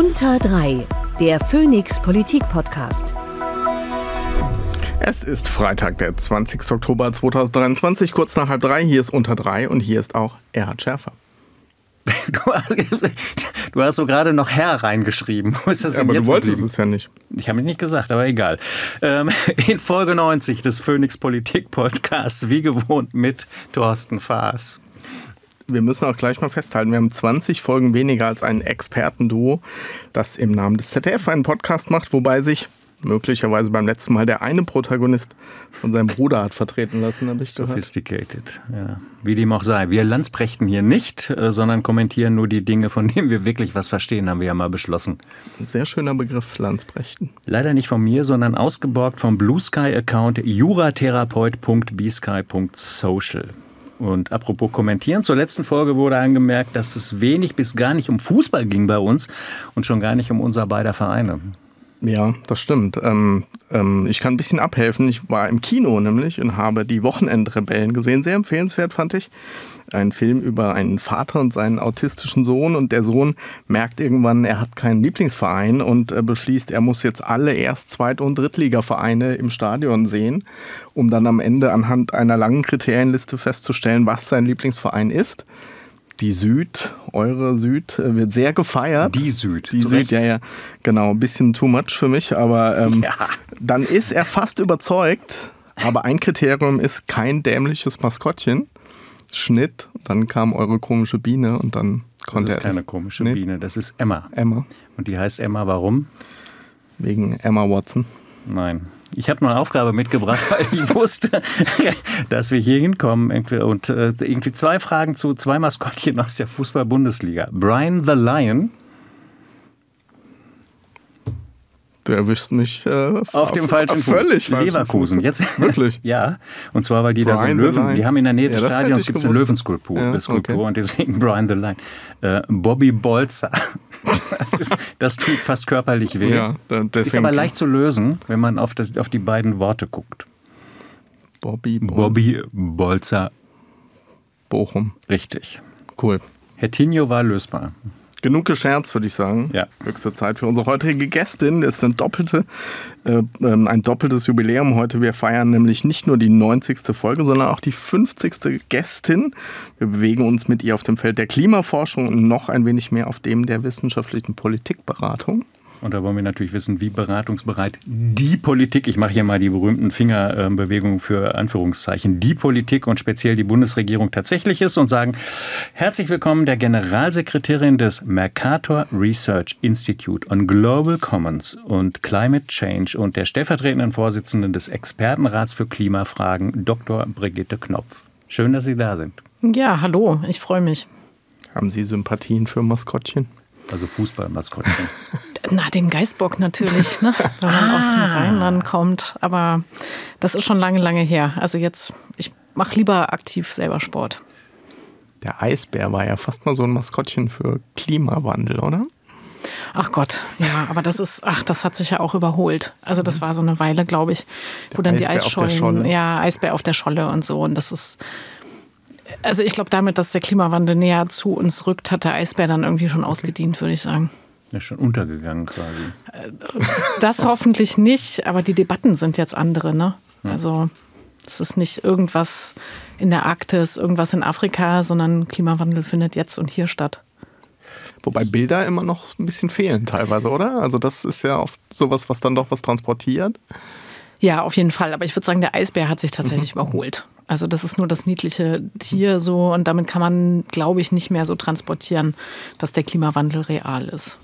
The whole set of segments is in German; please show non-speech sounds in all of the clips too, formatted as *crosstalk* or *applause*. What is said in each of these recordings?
Unter 3, der Phoenix Politik Podcast. Es ist Freitag, der 20. Oktober 2023, kurz nach halb drei. Hier ist Unter 3 und hier ist auch Erhard Schärfer. *laughs* Du hast, du hast so gerade noch Herr reingeschrieben. Wo ist das ja, aber du wolltest geblieben? es ja nicht. Ich habe es nicht gesagt, aber egal. Ähm, *laughs* in Folge 90 des Phoenix Politik Podcasts, wie gewohnt mit Thorsten Faas. Wir müssen auch gleich mal festhalten, wir haben 20 Folgen weniger als ein Expertenduo, das im Namen des ZDF einen Podcast macht, wobei sich möglicherweise beim letzten Mal der eine Protagonist von seinem Bruder hat vertreten lassen, habe ich gehört. Sophisticated, ja. Wie dem auch sei. Wir Landsprechten hier nicht, äh, sondern kommentieren nur die Dinge, von denen wir wirklich was verstehen, haben wir ja mal beschlossen. Ein sehr schöner Begriff, Landsprechten. Leider nicht von mir, sondern ausgeborgt vom Blue Sky Account juratherapeut.bsky.social. Und apropos kommentieren, zur letzten Folge wurde angemerkt, dass es wenig bis gar nicht um Fußball ging bei uns und schon gar nicht um unser beider Vereine. Ja, das stimmt. Ähm, ähm, ich kann ein bisschen abhelfen. Ich war im Kino nämlich und habe die Wochenendrebellen gesehen. Sehr empfehlenswert fand ich. Ein Film über einen Vater und seinen autistischen Sohn und der Sohn merkt irgendwann, er hat keinen Lieblingsverein und äh, beschließt, er muss jetzt alle Erst-, Zweit- und Drittligavereine im Stadion sehen, um dann am Ende anhand einer langen Kriterienliste festzustellen, was sein Lieblingsverein ist die Süd, eure Süd, äh, wird sehr gefeiert. Die Süd. Die Süd, ja, ja. Genau, ein bisschen too much für mich, aber ähm, ja. dann ist er fast überzeugt. Aber ein Kriterium ist kein dämliches Maskottchen. Schnitt, dann kam eure komische Biene und dann konnte er. Das ist keine komische nee. Biene, das ist Emma. Emma. Und die heißt Emma, warum? Wegen Emma Watson. Nein. Ich habe eine Aufgabe mitgebracht, weil ich *laughs* wusste, *laughs* dass wir hier hinkommen und äh, irgendwie zwei Fragen zu zwei Maskottchen aus der Fußball-Bundesliga. Brian the Lion Du erwischst mich äh, auf dem falschen Fuß. Völlig Leverkusen. Jetzt wirklich? *laughs* ja, und zwar weil die Brian da so einen Löwen, die haben in der Nähe des ja, Stadions gibt es eine Löwenskulptur, ja, okay. und deswegen Brian the Lion. Äh, Bobby Bolzer. *laughs* Das, ist, das tut fast körperlich weh. Ja, ist aber leicht zu lösen, wenn man auf, das, auf die beiden Worte guckt. Bobby, Bol Bobby Bolzer. Bochum. Richtig. Cool. Herr Tinio war lösbar. Genug gescherzt, würde ich sagen. Ja. Höchste Zeit für unsere heutige Gästin. Ist eine doppelte, äh, ähm, ein doppeltes Jubiläum heute. Wir feiern nämlich nicht nur die 90. Folge, sondern auch die 50. Gästin. Wir bewegen uns mit ihr auf dem Feld der Klimaforschung und noch ein wenig mehr auf dem der wissenschaftlichen Politikberatung. Und da wollen wir natürlich wissen, wie beratungsbereit die Politik, ich mache hier mal die berühmten Fingerbewegungen für Anführungszeichen, die Politik und speziell die Bundesregierung tatsächlich ist und sagen, herzlich willkommen der Generalsekretärin des Mercator Research Institute on Global Commons und Climate Change und der stellvertretenden Vorsitzenden des Expertenrats für Klimafragen, Dr. Brigitte Knopf. Schön, dass Sie da sind. Ja, hallo, ich freue mich. Haben Sie Sympathien für Maskottchen? Also Fußballmaskottchen. *laughs* Na, den Geißbock natürlich, ne? *laughs* wenn man ah. aus dem Rheinland kommt. Aber das ist schon lange, lange her. Also jetzt, ich mache lieber aktiv selber Sport. Der Eisbär war ja fast mal so ein Maskottchen für Klimawandel, oder? Ach Gott, ja, aber das ist, ach, das hat sich ja auch überholt. Also das war so eine Weile, glaube ich, wo Der dann Eisbär die Eisschollen, ja, Eisbär auf der Scholle und so. Und das ist, also ich glaube, damit, dass der Klimawandel näher zu uns rückt, hat der Eisbär dann irgendwie schon ausgedient, würde ich sagen. Er ist schon untergegangen quasi. Das hoffentlich nicht, aber die Debatten sind jetzt andere, ne? Also es ist nicht irgendwas in der Arktis, irgendwas in Afrika, sondern Klimawandel findet jetzt und hier statt. Wobei Bilder immer noch ein bisschen fehlen teilweise, oder? Also das ist ja oft sowas, was dann doch was transportiert. Ja, auf jeden Fall. Aber ich würde sagen, der Eisbär hat sich tatsächlich mhm. überholt. Also das ist nur das niedliche Tier so und damit kann man, glaube ich, nicht mehr so transportieren, dass der Klimawandel real ist.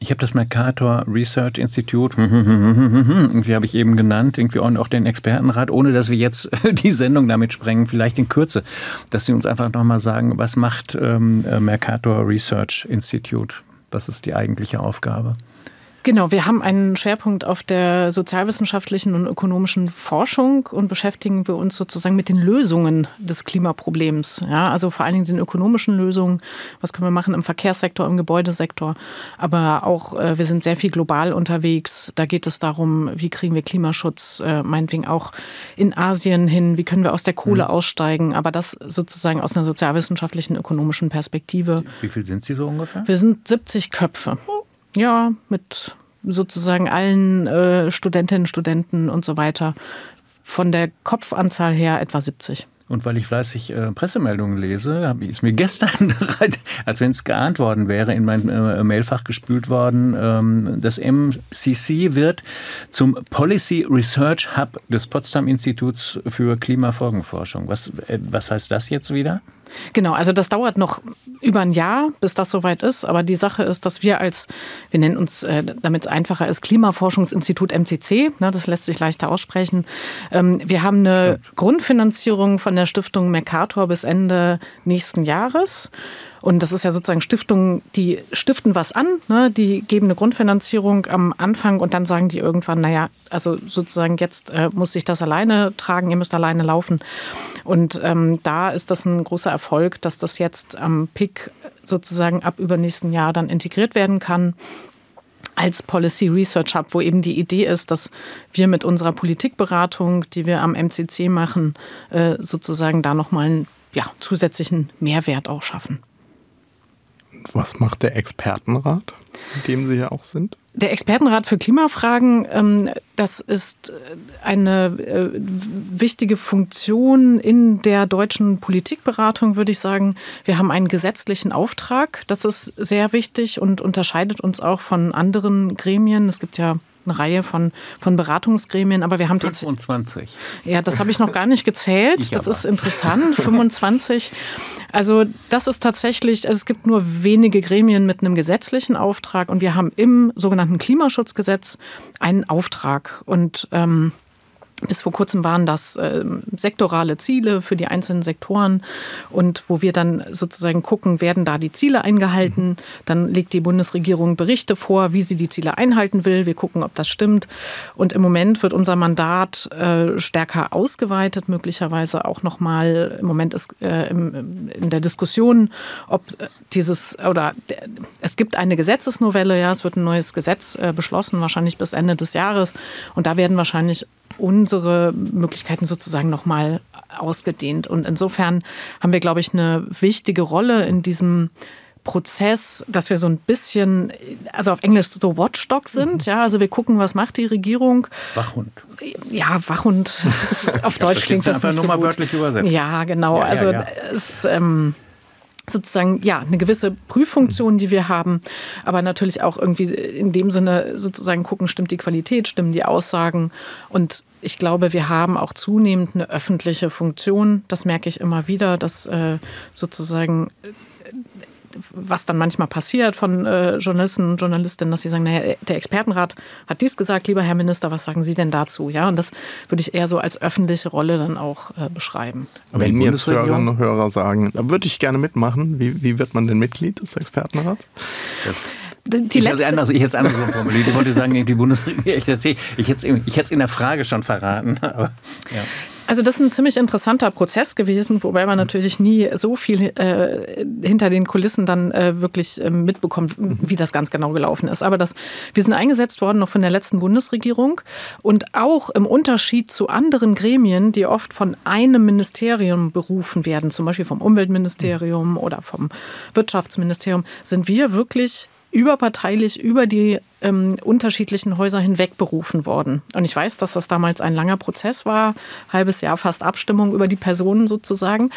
Ich habe das Mercator Research Institute, irgendwie habe ich eben genannt, irgendwie auch den Expertenrat, ohne dass wir jetzt *laughs* die Sendung damit sprengen, vielleicht in Kürze, dass Sie uns einfach nochmal sagen, was macht ähm, Mercator Research Institute? Was ist die eigentliche Aufgabe? Genau, wir haben einen Schwerpunkt auf der sozialwissenschaftlichen und ökonomischen Forschung und beschäftigen wir uns sozusagen mit den Lösungen des Klimaproblems. Ja, also vor allen Dingen den ökonomischen Lösungen. Was können wir machen im Verkehrssektor, im Gebäudesektor? Aber auch, äh, wir sind sehr viel global unterwegs. Da geht es darum, wie kriegen wir Klimaschutz, äh, meinetwegen auch in Asien hin? Wie können wir aus der Kohle mhm. aussteigen? Aber das sozusagen aus einer sozialwissenschaftlichen, ökonomischen Perspektive. Wie viel sind Sie so ungefähr? Wir sind 70 Köpfe. Oh Ja, mit sozusagen allen äh, Studentinnen, Studenten und so weiter. Von der Kopfanzahl her etwa 70. Und weil ich fleißig äh, Pressemeldungen lese, ist mir *laughs* gestern, als wenn es geahnt worden wäre, in mein äh, Mailfach gespült worden, ähm, das MCC wird zum Policy Research Hub des Potsdam Instituts für Klimafolgenforschung. Was, äh, was heißt das jetzt wieder? Genau, also das dauert noch über ein Jahr, bis das soweit ist. Aber die Sache ist, dass wir als, wir nennen uns, äh, damit es einfacher ist, Klimaforschungsinstitut MCC, ne, das lässt sich leichter aussprechen. Ähm, wir haben eine Stimmt. Grundfinanzierung von der Stiftung Mercator bis Ende nächsten Jahres. Und das ist ja sozusagen Stiftungen, die stiften was an, ne? die geben eine Grundfinanzierung am Anfang und dann sagen die irgendwann, naja, also sozusagen jetzt äh, muss ich das alleine tragen, ihr müsst alleine laufen. Und ähm, da ist das ein großer Erfolg, dass das jetzt am PIC sozusagen ab übernächsten Jahr dann integriert werden kann als Policy Research Hub, wo eben die Idee ist, dass wir mit unserer Politikberatung, die wir am MCC machen, äh, sozusagen da nochmal einen ja, zusätzlichen Mehrwert auch schaffen. Was macht der Expertenrat, in dem Sie ja auch sind? Der Expertenrat für Klimafragen, ähm, das ist eine äh, wichtige Funktion in der deutschen Politikberatung, würde ich sagen. Wir haben einen gesetzlichen Auftrag, das ist sehr wichtig und unterscheidet uns auch von anderen Gremien. Es gibt ja eine Reihe von, von Beratungsgremien, aber wir haben 25. Ja, das habe ich noch gar nicht gezählt. *laughs* Ich das aber. ist interessant. 25. Also das ist tatsächlich, also es gibt nur wenige Gremien mit einem gesetzlichen Auftrag und wir haben im sogenannten Klimaschutzgesetz einen Auftrag und ähm, bis vor kurzem waren das äh, sektorale Ziele für die einzelnen Sektoren und wo wir dann sozusagen gucken, werden da die Ziele eingehalten. Dann legt die Bundesregierung Berichte vor, wie sie die Ziele einhalten will. Wir gucken, ob das stimmt. Und im Moment wird unser Mandat äh, stärker ausgeweitet, möglicherweise auch nochmal. Im Moment ist äh, im, in der Diskussion, ob dieses oder es gibt eine Gesetzesnovelle, ja, es wird ein neues Gesetz äh, beschlossen, wahrscheinlich bis Ende des Jahres. Und da werden wahrscheinlich unsere Möglichkeiten sozusagen nochmal ausgedehnt. Und insofern haben wir, glaube ich, eine wichtige Rolle in diesem Prozess, dass wir so ein bisschen, also auf Englisch so Watchdog sind. Mhm. Ja, also wir gucken, was macht die Regierung. Wachhund. Ja, Wachhund. *laughs* auf Deutsch klingt das nicht so gut. Ja, genau. Ja, also ja, ja. es ähm, sozusagen ja eine gewisse Prüffunktion, die wir haben, aber natürlich auch irgendwie in dem Sinne sozusagen gucken, stimmt die Qualität, stimmen die Aussagen und ich glaube, wir haben auch zunehmend eine öffentliche Funktion. Das merke ich immer wieder, dass äh, sozusagen was dann manchmal passiert von äh, Journalisten und Journalistinnen, dass sie sagen, naja, der Expertenrat hat dies gesagt, lieber Herr Minister, was sagen Sie denn dazu? Ja, und das würde ich eher so als öffentliche Rolle dann auch äh, beschreiben. Wenn mir jetzt Hörerinnen und Hörer sagen, da würde ich gerne mitmachen, wie, wie wird man denn Mitglied des Expertenrats? Das die ich hätte anders, ich hätte es anders formuliert. Ich wollte sagen, die Bundesregierung, ich hätte es in der Frage schon verraten. Aber, ja. Also das ist ein ziemlich interessanter Prozess gewesen, wobei man natürlich nie so viel äh, hinter den Kulissen dann äh, wirklich äh, mitbekommt, wie das ganz genau gelaufen ist. Aber das, wir sind eingesetzt worden noch von der letzten Bundesregierung und auch im Unterschied zu anderen Gremien, die oft von einem Ministerium berufen werden, zum Beispiel vom Umweltministerium oder vom Wirtschaftsministerium, sind wir wirklich überparteilich über die ähm, unterschiedlichen Häuser hinweg berufen worden. Und ich weiß, dass das damals ein langer Prozess war, halbes Jahr fast Abstimmung über die Personen sozusagen.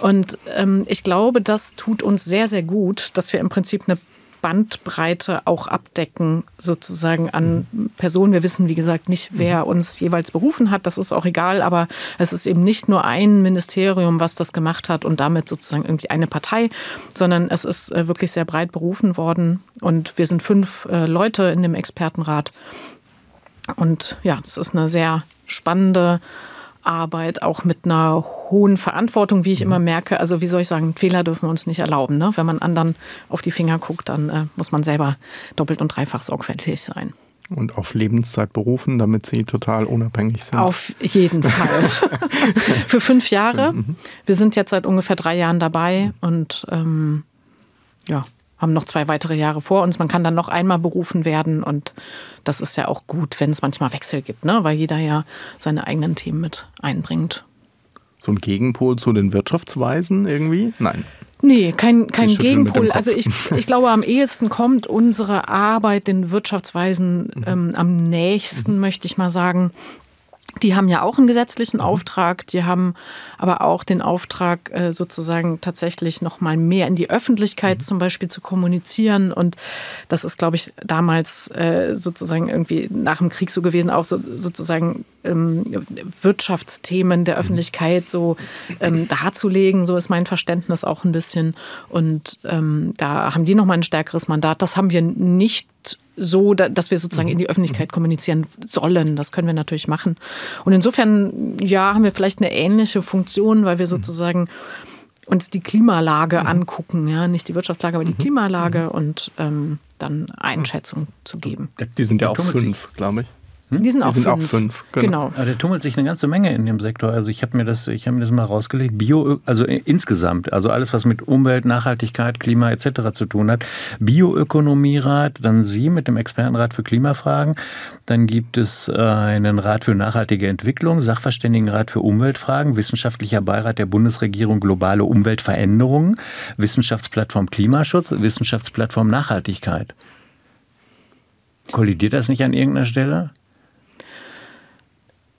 Und ähm, ich glaube, das tut uns sehr, sehr gut, dass wir im Prinzip eine Bandbreite auch abdecken, sozusagen an Personen. Wir wissen, wie gesagt, nicht, wer mhm. uns jeweils berufen hat. Das ist auch egal, aber es ist eben nicht nur ein Ministerium, was das gemacht hat und damit sozusagen irgendwie eine Partei, sondern es ist äh, wirklich sehr breit berufen worden. Und wir sind fünf äh, Leute in dem Expertenrat. Und ja, es ist eine sehr spannende Arbeit, auch mit einer hohen Verantwortung, wie ich immer mhm. merke. Also wie soll ich sagen, Fehler dürfen wir uns nicht erlauben. Ne? Wenn man anderen auf die Finger guckt, dann äh, muss man selber doppelt und dreifach sorgfältig sein. Und auf Lebenszeit berufen, damit sie total unabhängig sind. Auf jeden Fall. *laughs* Für fünf Jahre. Mhm. Wir sind jetzt seit ungefähr drei Jahren dabei und ähm, ja, haben noch zwei weitere Jahre vor uns. Man kann dann noch einmal berufen werden und das ist ja auch gut, wenn es manchmal Wechsel gibt, ne? weil jeder ja seine eigenen Themen mit einbringt. So ein Gegenpol zu den Wirtschaftsweisen irgendwie? Nein. Nee, kein, kein Gegenpol. Also ich, ich glaube, am ehesten kommt unsere Arbeit den Wirtschaftsweisen mhm. ähm, am nächsten, mhm. möchte ich mal sagen. Die haben ja auch einen gesetzlichen mhm. Auftrag, die haben aber auch den Auftrag, äh, sozusagen tatsächlich noch mal mehr in die Öffentlichkeit mhm. zum Beispiel zu kommunizieren. Und das ist, glaube ich, damals äh, sozusagen irgendwie nach dem Krieg so gewesen, auch so, sozusagen ähm, Wirtschaftsthemen der mhm. Öffentlichkeit so ähm, darzulegen. So ist mein Verständnis auch ein bisschen. Und ähm, da haben die noch mal ein stärkeres Mandat. Das haben wir nicht so, dass wir sozusagen in die Öffentlichkeit kommunizieren sollen. Das können wir natürlich machen. Und insofern, ja, haben wir vielleicht eine ähnliche Funktion, weil wir sozusagen uns die Klimalage angucken, ja, nicht die Wirtschaftslage, aber die Klimalage und ähm, dann Einschätzung zu geben. Die sind ja auch fünf, glaube ich. Hm? Die sind, auch, sind fünf. auch fünf. Genau. genau. Aber der tummelt sich eine ganze Menge in dem Sektor. Also ich habe mir das, ich habe mir das mal rausgelegt. Bio, also insgesamt, also alles, was mit Umwelt, Nachhaltigkeit, Klima etc. zu tun hat. Bioökonomierat, dann Sie mit dem Expertenrat für Klimafragen. Dann gibt es äh, einen Rat für nachhaltige Entwicklung, Sachverständigenrat für Umweltfragen, wissenschaftlicher Beirat der Bundesregierung globale Umweltveränderungen, Wissenschaftsplattform Klimaschutz, Wissenschaftsplattform Nachhaltigkeit. Kollidiert das nicht an irgendeiner Stelle?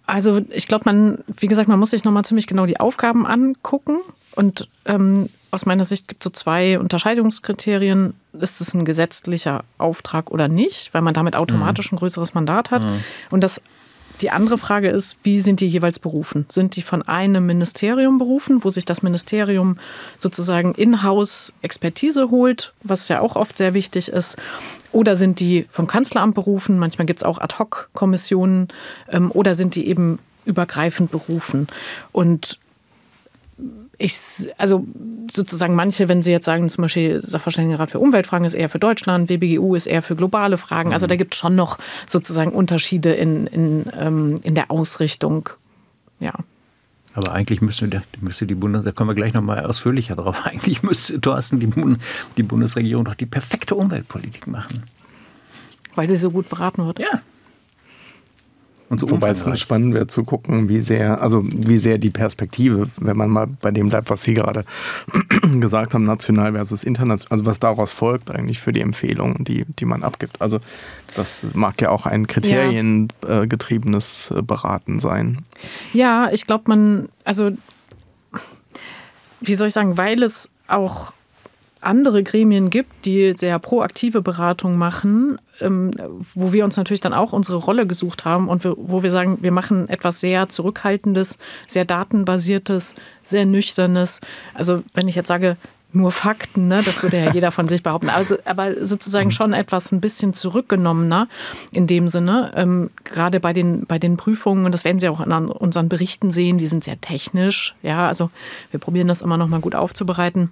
Also ich glaube, man, wie gesagt, man muss sich nochmal ziemlich genau die Aufgaben angucken. Und ähm, aus meiner Sicht gibt es so zwei Unterscheidungskriterien. Ist es ein gesetzlicher Auftrag oder nicht, weil man damit automatisch mhm. ein größeres Mandat hat. Mhm. Und das die andere Frage ist, wie sind die jeweils berufen? Sind die von einem Ministerium berufen, wo sich das Ministerium sozusagen in-house Expertise holt, was ja auch oft sehr wichtig ist? Oder sind die vom Kanzleramt berufen? Manchmal gibt es auch Ad-Hoc-Kommissionen. Ähm, oder sind die eben übergreifend berufen? Und ich, also sozusagen manche, wenn Sie jetzt sagen, zum Beispiel Sachverständigenrat für Umweltfragen ist eher für Deutschland, WBGU ist eher für globale Fragen. Also mhm. da gibt es schon noch sozusagen Unterschiede in, in, ähm, in der Ausrichtung. Ja. Aber eigentlich müsste, müsste die Bundes, da kommen wir gleich nochmal ausführlicher drauf, *laughs* eigentlich müsste Thorsten die, die Bundesregierung doch die perfekte Umweltpolitik machen. Weil sie so gut beraten wird. Ja. Und so Wobei es spannend wäre zu gucken, wie sehr, also wie sehr die Perspektive, wenn man mal bei dem bleibt, was Sie gerade *clears throat* gesagt haben, national versus international, also was daraus folgt eigentlich für die Empfehlungen, die, die man abgibt. Also das mag ja auch ein kriteriengetriebenes ja. Äh, Beraten sein. Ja, ich glaube, man, also wie soll ich sagen, weil es auch andere Gremien gibt, die sehr proaktive Beratung machen, ähm, wo wir uns natürlich dann auch unsere Rolle gesucht haben und wo wir sagen, wir machen etwas sehr Zurückhaltendes, sehr datenbasiertes, sehr nüchternes. Also wenn ich jetzt sage, nur Fakten, ne? das würde ja *laughs* jeder von sich behaupten. Also, aber sozusagen schon etwas ein bisschen zurückgenommener in dem Sinne. Ähm, gerade bei den, bei den Prüfungen, und das werden Sie auch in unseren Berichten sehen, die sind sehr technisch. Ja, also wir probieren das immer noch mal gut aufzubereiten.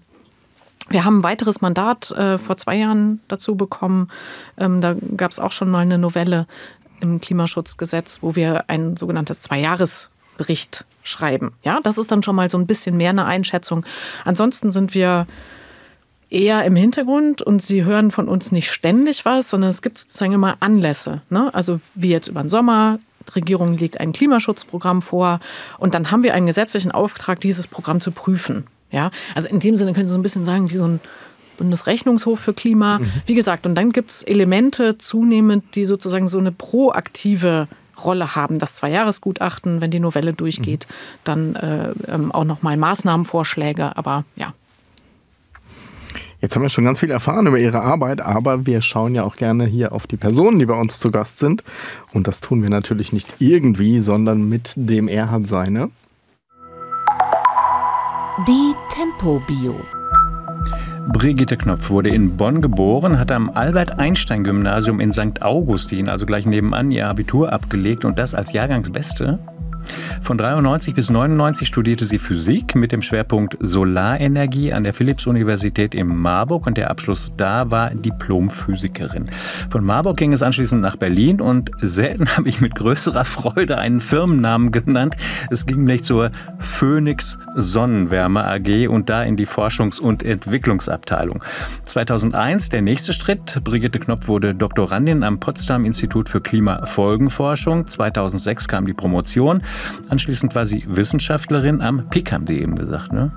Wir haben ein weiteres Mandat äh, vor zwei Jahren dazu bekommen. Ähm, da gab es auch schon mal eine Novelle im Klimaschutzgesetz, wo wir ein sogenanntes Zweijahresbericht schreiben. Ja, das ist dann schon mal so ein bisschen mehr eine Einschätzung. Ansonsten sind wir eher im Hintergrund und sie hören von uns nicht ständig was, sondern es gibt sozusagen immer Anlässe. Ne? Also wie jetzt über den Sommer. Die Regierung legt ein Klimaschutzprogramm vor und dann haben wir einen gesetzlichen Auftrag, dieses Programm zu prüfen. Ja, also in dem Sinne können Sie so ein bisschen sagen, wie so ein Bundesrechnungshof für Klima. Mhm. Wie gesagt, und dann gibt es Elemente zunehmend, die sozusagen so eine proaktive Rolle haben. Das Zweijahresgutachten, wenn die Novelle durchgeht, mhm. dann äh, ähm, auch nochmal Maßnahmenvorschläge. Aber ja. Jetzt haben wir schon ganz viel erfahren über Ihre Arbeit, aber wir schauen ja auch gerne hier auf die Personen, die bei uns zu Gast sind. Und das tun wir natürlich nicht irgendwie, sondern mit dem Er hat seine. Die Tempo-Bio. Brigitte Knopf wurde in Bonn geboren, hat am Albert-Einstein-Gymnasium in St. Augustin, also gleich nebenan, ihr Abitur abgelegt und das als Jahrgangsbeste. Von 93 bis 99 studierte sie Physik mit dem Schwerpunkt Solarenergie an der Philipps-Universität in Marburg und der Abschluss da war Diplomphysikerin. Von Marburg ging es anschließend nach Berlin und selten *laughs* habe ich mit größerer Freude einen Firmennamen genannt. Es ging nämlich zur Phoenix Sonnenwärme AG und da in die Forschungs- und Entwicklungsabteilung. 2001 der nächste Schritt. Brigitte Knopf wurde Doktorandin am Potsdam Institut für Klimafolgenforschung. 2006 kam die Promotion. Anschließend war sie Wissenschaftlerin am PIC, haben Sie eben gesagt, ne?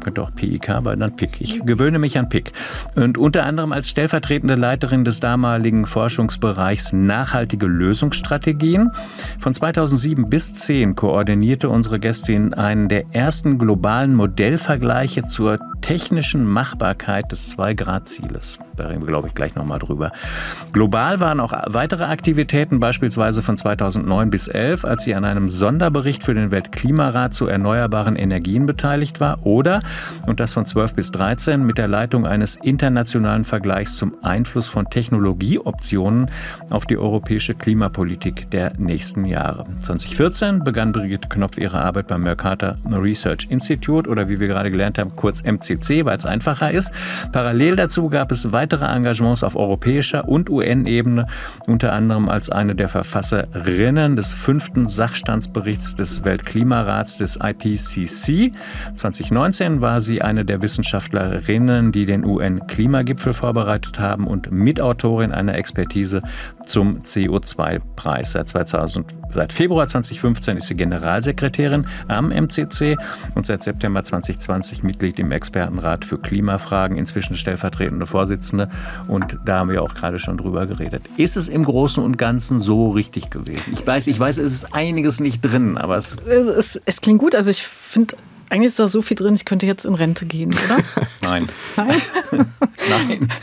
Könnte auch PIK, aber dann PIK. Ich gewöhne mich an PIK. Und unter anderem als stellvertretende Leiterin des damaligen Forschungsbereichs Nachhaltige Lösungsstrategien. Von 2007 bis 2010 koordinierte unsere Gästin einen der ersten globalen Modellvergleiche zur technischen Machbarkeit des Zwei-Grad-Zieles. Da reden wir, glaube ich, gleich nochmal drüber. Global waren auch weitere Aktivitäten, beispielsweise von 2009 bis 2011, als sie an einem Sonderbericht für den Weltklimarat zu erneuerbaren Energien beteiligt war, oder, und das von 12 bis 13, mit der Leitung eines internationalen Vergleichs zum Einfluss von Technologieoptionen auf die europäische Klimapolitik der nächsten Jahre. 2014 begann Brigitte Knopf ihre Arbeit beim Mercator Research Institute oder wie wir gerade gelernt haben, kurz MCC, weil es einfacher ist. Parallel dazu gab es weitere Engagements auf europäischer und UN-Ebene, unter anderem als eine der Verfasserinnen des fünften Sachstandsberichts des Weltklimarats des IPCC. 2019 war sie eine der Wissenschaftlerinnen, die den UN-Klimagipfel vorbereitet haben und Mitautorin einer Expertise zum CO2-Preis. Seit, 2000, seit Februar 2015 ist sie Generalsekretärin am MCC und seit September 2020 Mitglied im Expertenrat für Klimafragen, inzwischen stellvertretende Vorsitzende. Und da haben wir auch gerade schon drüber geredet. Ist es im Großen und Ganzen so richtig gewesen? Ich weiß, ich weiß, es ist einiges nicht drin, aber es. Es, es klingt gut. Also ich finde, eigentlich ist da so viel drin, ich könnte jetzt in Rente gehen, oder? *laughs* Nein. Nein? *laughs* Nein. *laughs*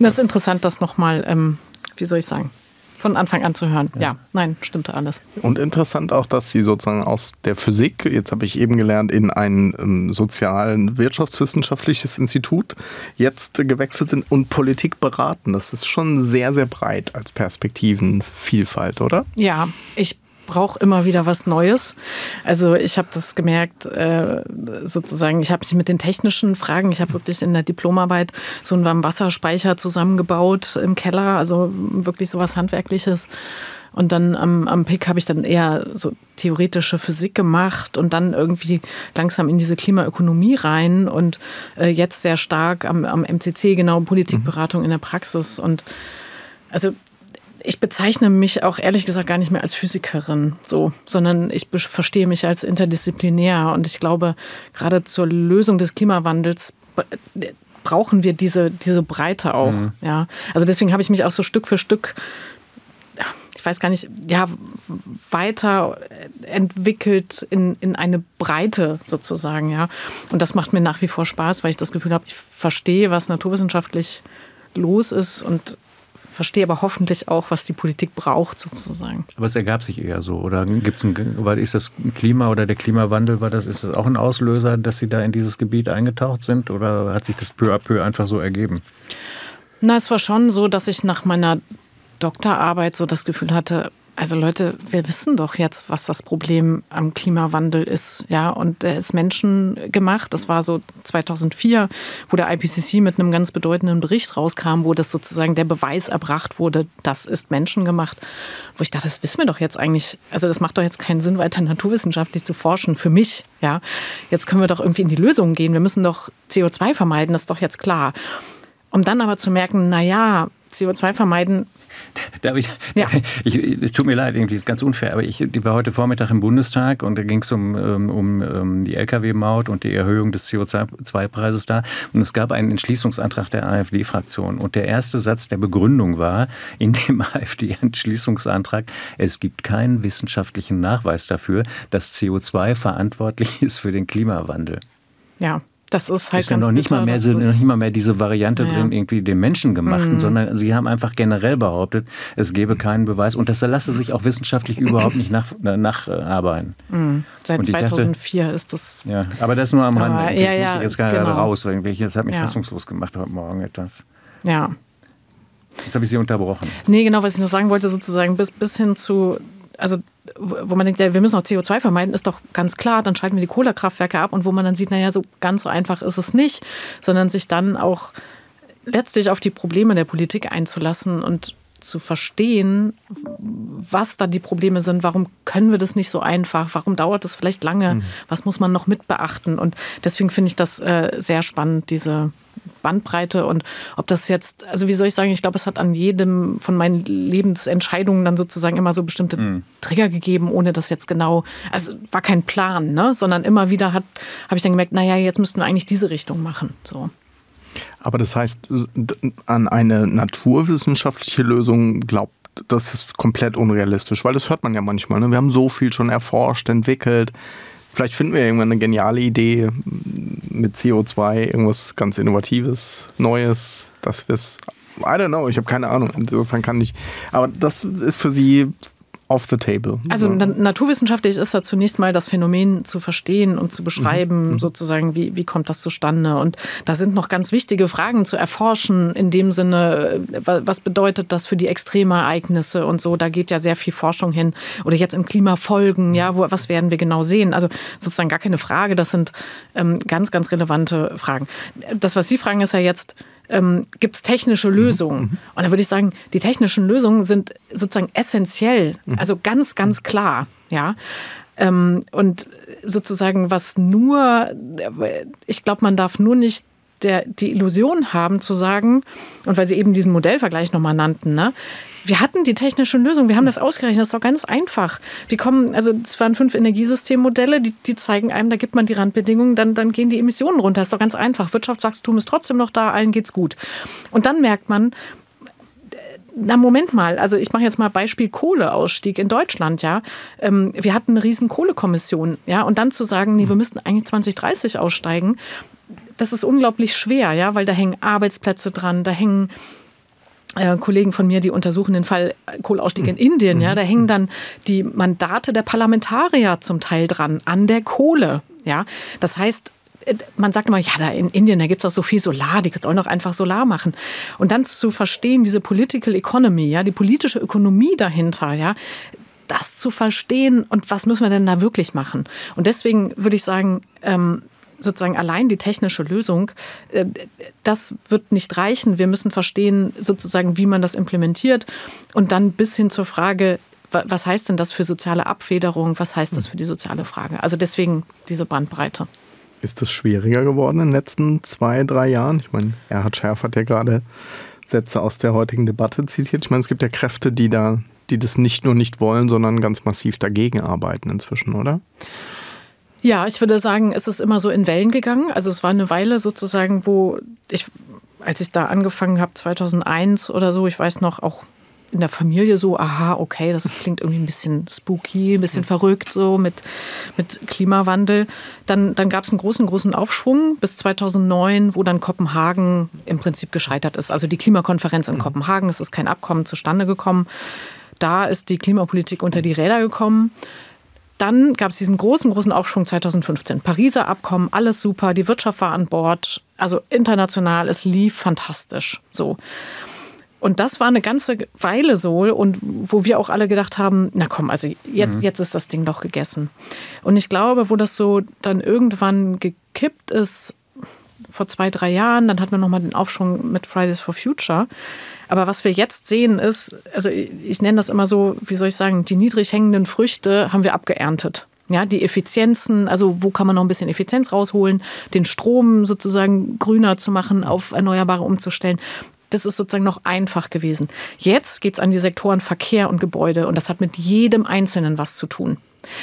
Das ist interessant, das nochmal, ähm, wie soll ich sagen, von Anfang an zu hören. Ja, ja nein, stimmte alles. Und interessant auch, dass sie sozusagen aus der Physik, jetzt habe ich eben gelernt, in ein ähm, sozialen wirtschaftswissenschaftliches Institut jetzt gewechselt sind und Politik beraten. Das ist schon sehr, sehr breit als Perspektivenvielfalt, oder? Ja, ich brauche immer wieder was Neues. Also ich habe das gemerkt, äh, sozusagen, ich habe mich mit den technischen Fragen, ich habe wirklich in der Diplomarbeit so einen Warmwasserspeicher zusammengebaut im Keller, also wirklich sowas Handwerkliches. Und dann am, am PIC habe ich dann eher so theoretische Physik gemacht und dann irgendwie langsam in diese Klimaökonomie rein und äh, jetzt sehr stark am, am MCC, genau Politikberatung in der Praxis. Und also ich bezeichne mich auch ehrlich gesagt gar nicht mehr als Physikerin, so, sondern ich verstehe mich als interdisziplinär. Und ich glaube, gerade zur Lösung des Klimawandels brauchen wir diese, diese Breite auch. Mhm. Ja. Also deswegen habe ich mich auch so Stück für Stück, ich weiß gar nicht, ja, weiter entwickelt in, in eine Breite sozusagen, ja. Und das macht mir nach wie vor Spaß, weil ich das Gefühl habe, ich verstehe, was naturwissenschaftlich los ist und verstehe aber hoffentlich auch, was die Politik braucht, sozusagen. Aber es ergab sich eher so. Oder gibt's ein, ist das Klima oder der Klimawandel, war das, ist das auch ein Auslöser, dass Sie da in dieses Gebiet eingetaucht sind? Oder hat sich das peu à peu einfach so ergeben? Na, es war schon so, dass ich nach meiner Doktorarbeit so das Gefühl hatte, also Leute, wir wissen doch jetzt, was das Problem am Klimawandel ist, ja, und er ist menschengemacht. Das war so 2004, wo der IPCC mit einem ganz bedeutenden Bericht rauskam, wo das sozusagen der Beweis erbracht wurde, das ist menschengemacht. Wo ich dachte, das wissen wir doch jetzt eigentlich. Also das macht doch jetzt keinen Sinn, weiter naturwissenschaftlich zu forschen. Für mich, ja. Jetzt können wir doch irgendwie in die Lösung gehen. Wir müssen doch CO2 vermeiden, das ist doch jetzt klar. Um dann aber zu merken, na ja, CO2 vermeiden Darf ich, ja. ich, es tut mir leid, irgendwie ist ganz unfair, aber ich, ich war heute Vormittag im Bundestag und da ging es um, um, um die Lkw-Maut und die Erhöhung des CO2-Preises da. Und es gab einen Entschließungsantrag der AfD-Fraktion. Und der erste Satz der Begründung war in dem *laughs* AfD-Entschließungsantrag, es gibt keinen wissenschaftlichen Nachweis dafür, dass CO2 verantwortlich ist für den Klimawandel. Ja, das ist halt ist ganz ja noch nicht, bitter, mal mehr so, noch nicht mal mehr diese Variante naja. drin, irgendwie den Menschen gemachten, mhm. sondern sie haben einfach generell behauptet, es gebe keinen Beweis und das lasse sich auch wissenschaftlich überhaupt nicht nacharbeiten. Nach, mhm. Seit 2004 dachte, ist das. Ja, aber das nur am Rande. Aber, ja, ja, muss ich jetzt gerade genau. raus, weil das hat mich ja. fassungslos gemacht heute Morgen etwas. Ja. Jetzt habe ich Sie unterbrochen. Nee, genau, was ich noch sagen wollte, sozusagen bis, bis hin zu, also wo man denkt, ja, wir müssen auch CO2 vermeiden, ist doch ganz klar, dann schalten wir die Kohlekraftwerke ab und wo man dann sieht, naja, so ganz so einfach ist es nicht, sondern sich dann auch letztlich auf die Probleme der Politik einzulassen und zu verstehen, was da die Probleme sind, warum können wir das nicht so einfach, warum dauert das vielleicht lange, mhm. was muss man noch mit beachten. Und deswegen finde ich das äh, sehr spannend, diese Bandbreite und ob das jetzt, also wie soll ich sagen, ich glaube, es hat an jedem von meinen Lebensentscheidungen dann sozusagen immer so bestimmte mhm. Trigger gegeben, ohne das jetzt genau, also war kein Plan, ne? sondern immer wieder hat, habe ich dann gemerkt, naja, jetzt müssten wir eigentlich diese Richtung machen. So. Aber das heißt, an eine naturwissenschaftliche Lösung glaubt, das ist komplett unrealistisch, weil das hört man ja manchmal. Ne? Wir haben so viel schon erforscht, entwickelt. Vielleicht finden wir irgendwann eine geniale Idee mit CO2, irgendwas ganz Innovatives, Neues, dass wir es. I don't know, ich habe keine Ahnung. Insofern kann ich. Aber das ist für Sie off the table. Also ja. naturwissenschaftlich ist da zunächst mal das Phänomen zu verstehen und zu beschreiben, mhm. mhm. sozusagen, wie, wie kommt das zustande. Und da sind noch ganz wichtige Fragen zu erforschen, in dem Sinne, was bedeutet das für die Extremereignisse und so. Da geht ja sehr viel Forschung hin. Oder jetzt in Klimafolgen, ja, wo, was werden wir genau sehen? Also sozusagen gar keine Frage, das sind ähm, ganz, ganz relevante Fragen. Das, was Sie fragen, ist ja jetzt, ähm, gibt es technische Lösungen. Mhm. Und da würde ich sagen, die technischen Lösungen sind sozusagen essentiell, mhm. also ganz, ganz klar. Ja. Ähm, und sozusagen, was nur, ich glaube, man darf nur nicht der, die Illusion haben zu sagen, und weil Sie eben diesen Modellvergleich nochmal nannten, ne, wir hatten die technische Lösung, wir haben das ausgerechnet, das ist doch ganz einfach. Wir kommen, also es waren fünf Energiesystemmodelle, die, die zeigen einem, da gibt man die Randbedingungen, dann, dann gehen die Emissionen runter. Das ist doch ganz einfach. Wirtschaftswachstum ist trotzdem noch da, allen geht's gut. Und dann merkt man, na Moment mal, also ich mache jetzt mal Beispiel Kohleausstieg in Deutschland, ja. Ähm, wir hatten eine riesen Kohlekommission, ja, und dann zu sagen, nee, wir müssten eigentlich 2030 aussteigen, das ist unglaublich schwer, ja, weil da hängen Arbeitsplätze dran, da hängen Kollegen von mir, die untersuchen den Fall Kohleausstieg in Indien, ja, da hängen dann die Mandate der Parlamentarier zum Teil dran an der Kohle, ja. Das heißt, äh, man sagt immer, ja, da in Indien, da gibt es auch so viel Solar, die sollen doch einfach Solar machen. Und dann zu verstehen, diese Political Economy, ja, die politische Ökonomie dahinter, ja, das zu verstehen und was müssen wir denn da wirklich machen? Und deswegen würde ich sagen, ähm, sozusagen allein die technische Lösung, äh, das wird nicht reichen. Wir müssen verstehen, sozusagen, wie man das implementiert und dann bis hin zur Frage, was heißt denn das für soziale Abfederung? Was heißt das für die soziale Frage? Also deswegen diese Bandbreite. Ist das schwieriger geworden in den letzten zwei, drei Jahren? Ich meine, Erhard Schärf hat ja gerade Sätze aus der heutigen Debatte zitiert. Ich meine, es gibt ja Kräfte, die da, die das nicht nur nicht wollen, sondern ganz massiv dagegen arbeiten inzwischen, oder? Ja, ich würde sagen, es ist immer so in Wellen gegangen. Also es war eine Weile sozusagen, wo ich, als ich da angefangen habe, 2001 oder so, ich weiß noch, auch in der Familie so, aha, okay, das klingt irgendwie ein bisschen spooky, ein bisschen verrückt so mit, mit Klimawandel. Dann, dann gab es einen großen, großen Aufschwung bis 2009, wo dann Kopenhagen im Prinzip gescheitert ist. Also die Klimakonferenz in mhm. Kopenhagen, es ist kein Abkommen zustande gekommen. Da ist die Klimapolitik unter die Räder gekommen. Dann gab es diesen großen, großen Aufschwung 2015. Pariser Abkommen, alles super, die Wirtschaft war an Bord, also international, es lief fantastisch. So. Und das war eine ganze Weile so und wo wir auch alle gedacht haben, na komm, also jetzt, mhm. jetzt ist das Ding doch gegessen. Und ich glaube, wo das so dann irgendwann gekippt ist, vor zwei, drei Jahren, dann hatten wir nochmal den Aufschwung mit Fridays for Future. Aber was wir jetzt sehen ist, also ich nenne das immer so, wie soll ich sagen, die niedrig hängenden Früchte haben wir abgeerntet. Ja, die Effizienzen, also wo kann man noch ein bisschen Effizienz rausholen, den Strom sozusagen grüner zu machen, auf Erneuerbare umzustellen. Das ist sozusagen noch einfach gewesen. Jetzt geht es an die Sektoren Verkehr und Gebäude und das hat mit jedem Einzelnen was zu tun.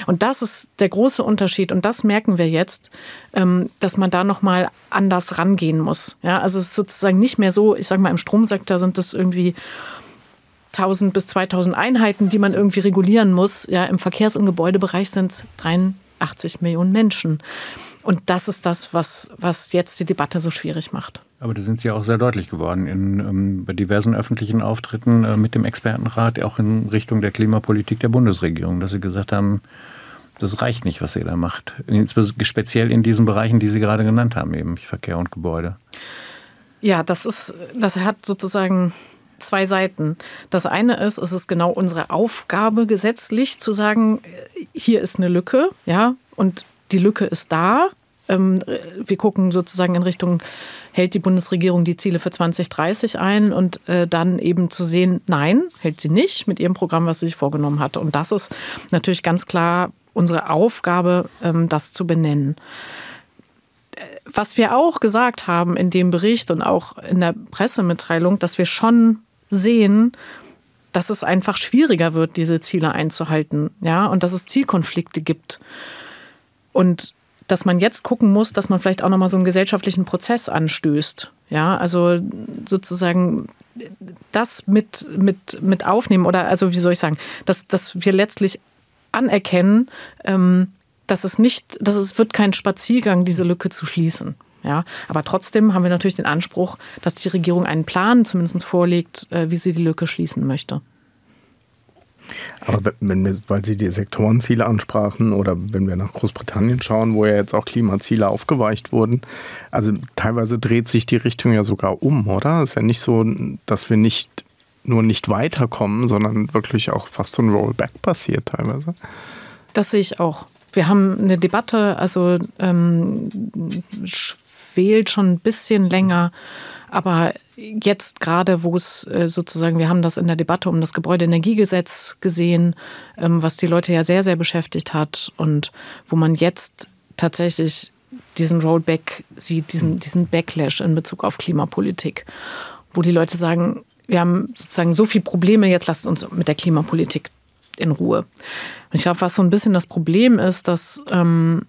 Und das ist der große Unterschied. Und das merken wir jetzt, ähm, dass man da nochmal anders rangehen muss. Ja, also es ist sozusagen nicht mehr so, ich sage mal, im Stromsektor sind das irgendwie 1000 bis 2000 Einheiten, die man irgendwie regulieren muss. Ja, im Verkehrs- und Gebäudebereich sind es 83 Millionen Menschen. Und das ist das, was, was jetzt die Debatte so schwierig macht. Aber da sind Sie auch sehr deutlich geworden in, ähm, bei diversen öffentlichen Auftritten äh, mit dem Expertenrat, auch in Richtung der Klimapolitik der Bundesregierung, dass Sie gesagt haben, das reicht nicht, was ihr da macht. Speziell in diesen Bereichen, die Sie gerade genannt haben, eben Verkehr und Gebäude. Ja, das ist, das hat sozusagen zwei Seiten. Das eine ist, es ist genau unsere Aufgabe gesetzlich zu sagen, hier ist eine Lücke, ja, und die Lücke ist da Ähm, wir gucken sozusagen in Richtung, hält die Bundesregierung die Ziele für 2030 ein und äh, dann eben zu sehen, nein, hält sie nicht mit ihrem Programm, was sie sich vorgenommen hatte. Und das ist natürlich ganz klar unsere Aufgabe, ähm, das zu benennen. Was wir auch gesagt haben in dem Bericht und auch in der Pressemitteilung, dass wir schon sehen, dass es einfach schwieriger wird, diese Ziele einzuhalten, ja, und dass es Zielkonflikte gibt. Und dass man jetzt gucken muss, dass man vielleicht auch nochmal so einen gesellschaftlichen Prozess anstößt. Ja, also sozusagen das mit, mit, mit aufnehmen oder also wie soll ich sagen, dass, dass wir letztlich anerkennen, ähm, dass es nicht, dass es wird kein Spaziergang, diese Lücke zu schließen. Ja, aber trotzdem haben wir natürlich den Anspruch, dass die Regierung einen Plan zumindest vorlegt, äh, wie sie die Lücke schließen möchte. Aber wenn wir, weil Sie die Sektorenziele ansprachen oder wenn wir nach Großbritannien schauen, wo ja jetzt auch Klimaziele aufgeweicht wurden, also teilweise dreht sich die Richtung ja sogar um, oder? Es ist ja nicht so, dass wir nicht nur nicht weiterkommen, sondern wirklich auch fast so ein Rollback passiert teilweise. Das sehe ich auch. Wir haben eine Debatte, also ähm, schwelt schon ein bisschen länger, aber jetzt gerade, wo es äh, sozusagen, wir haben das in der Debatte um das Gebäudeenergiegesetz gesehen, ähm, was die Leute ja sehr, sehr beschäftigt hat und wo man jetzt tatsächlich diesen Rollback sieht, diesen, diesen Backlash in Bezug auf Klimapolitik, wo die Leute sagen, wir haben sozusagen so viele Probleme, jetzt lasst uns mit der Klimapolitik in Ruhe. Und ich glaube, was so ein bisschen das Problem ist, dass ähm,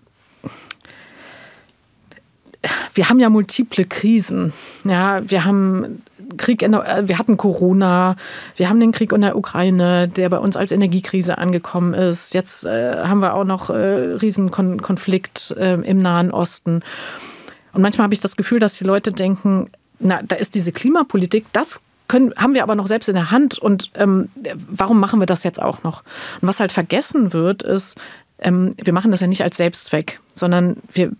wir haben ja multiple Krisen. Ja, wir haben Krieg in der, äh, wir hatten Corona, wir haben den Krieg in der Ukraine, der bei uns als Energiekrise angekommen ist. Jetzt äh, haben wir auch noch äh, Riesenkonflikt äh, im Nahen Osten. Und manchmal habe ich das Gefühl, dass die Leute denken, na, da ist diese Klimapolitik, das können, haben wir aber noch selbst in der Hand. Und ähm, warum machen wir das jetzt auch noch? Und was halt vergessen wird, ist, ähm, wir machen das ja nicht als Selbstzweck, sondern wir,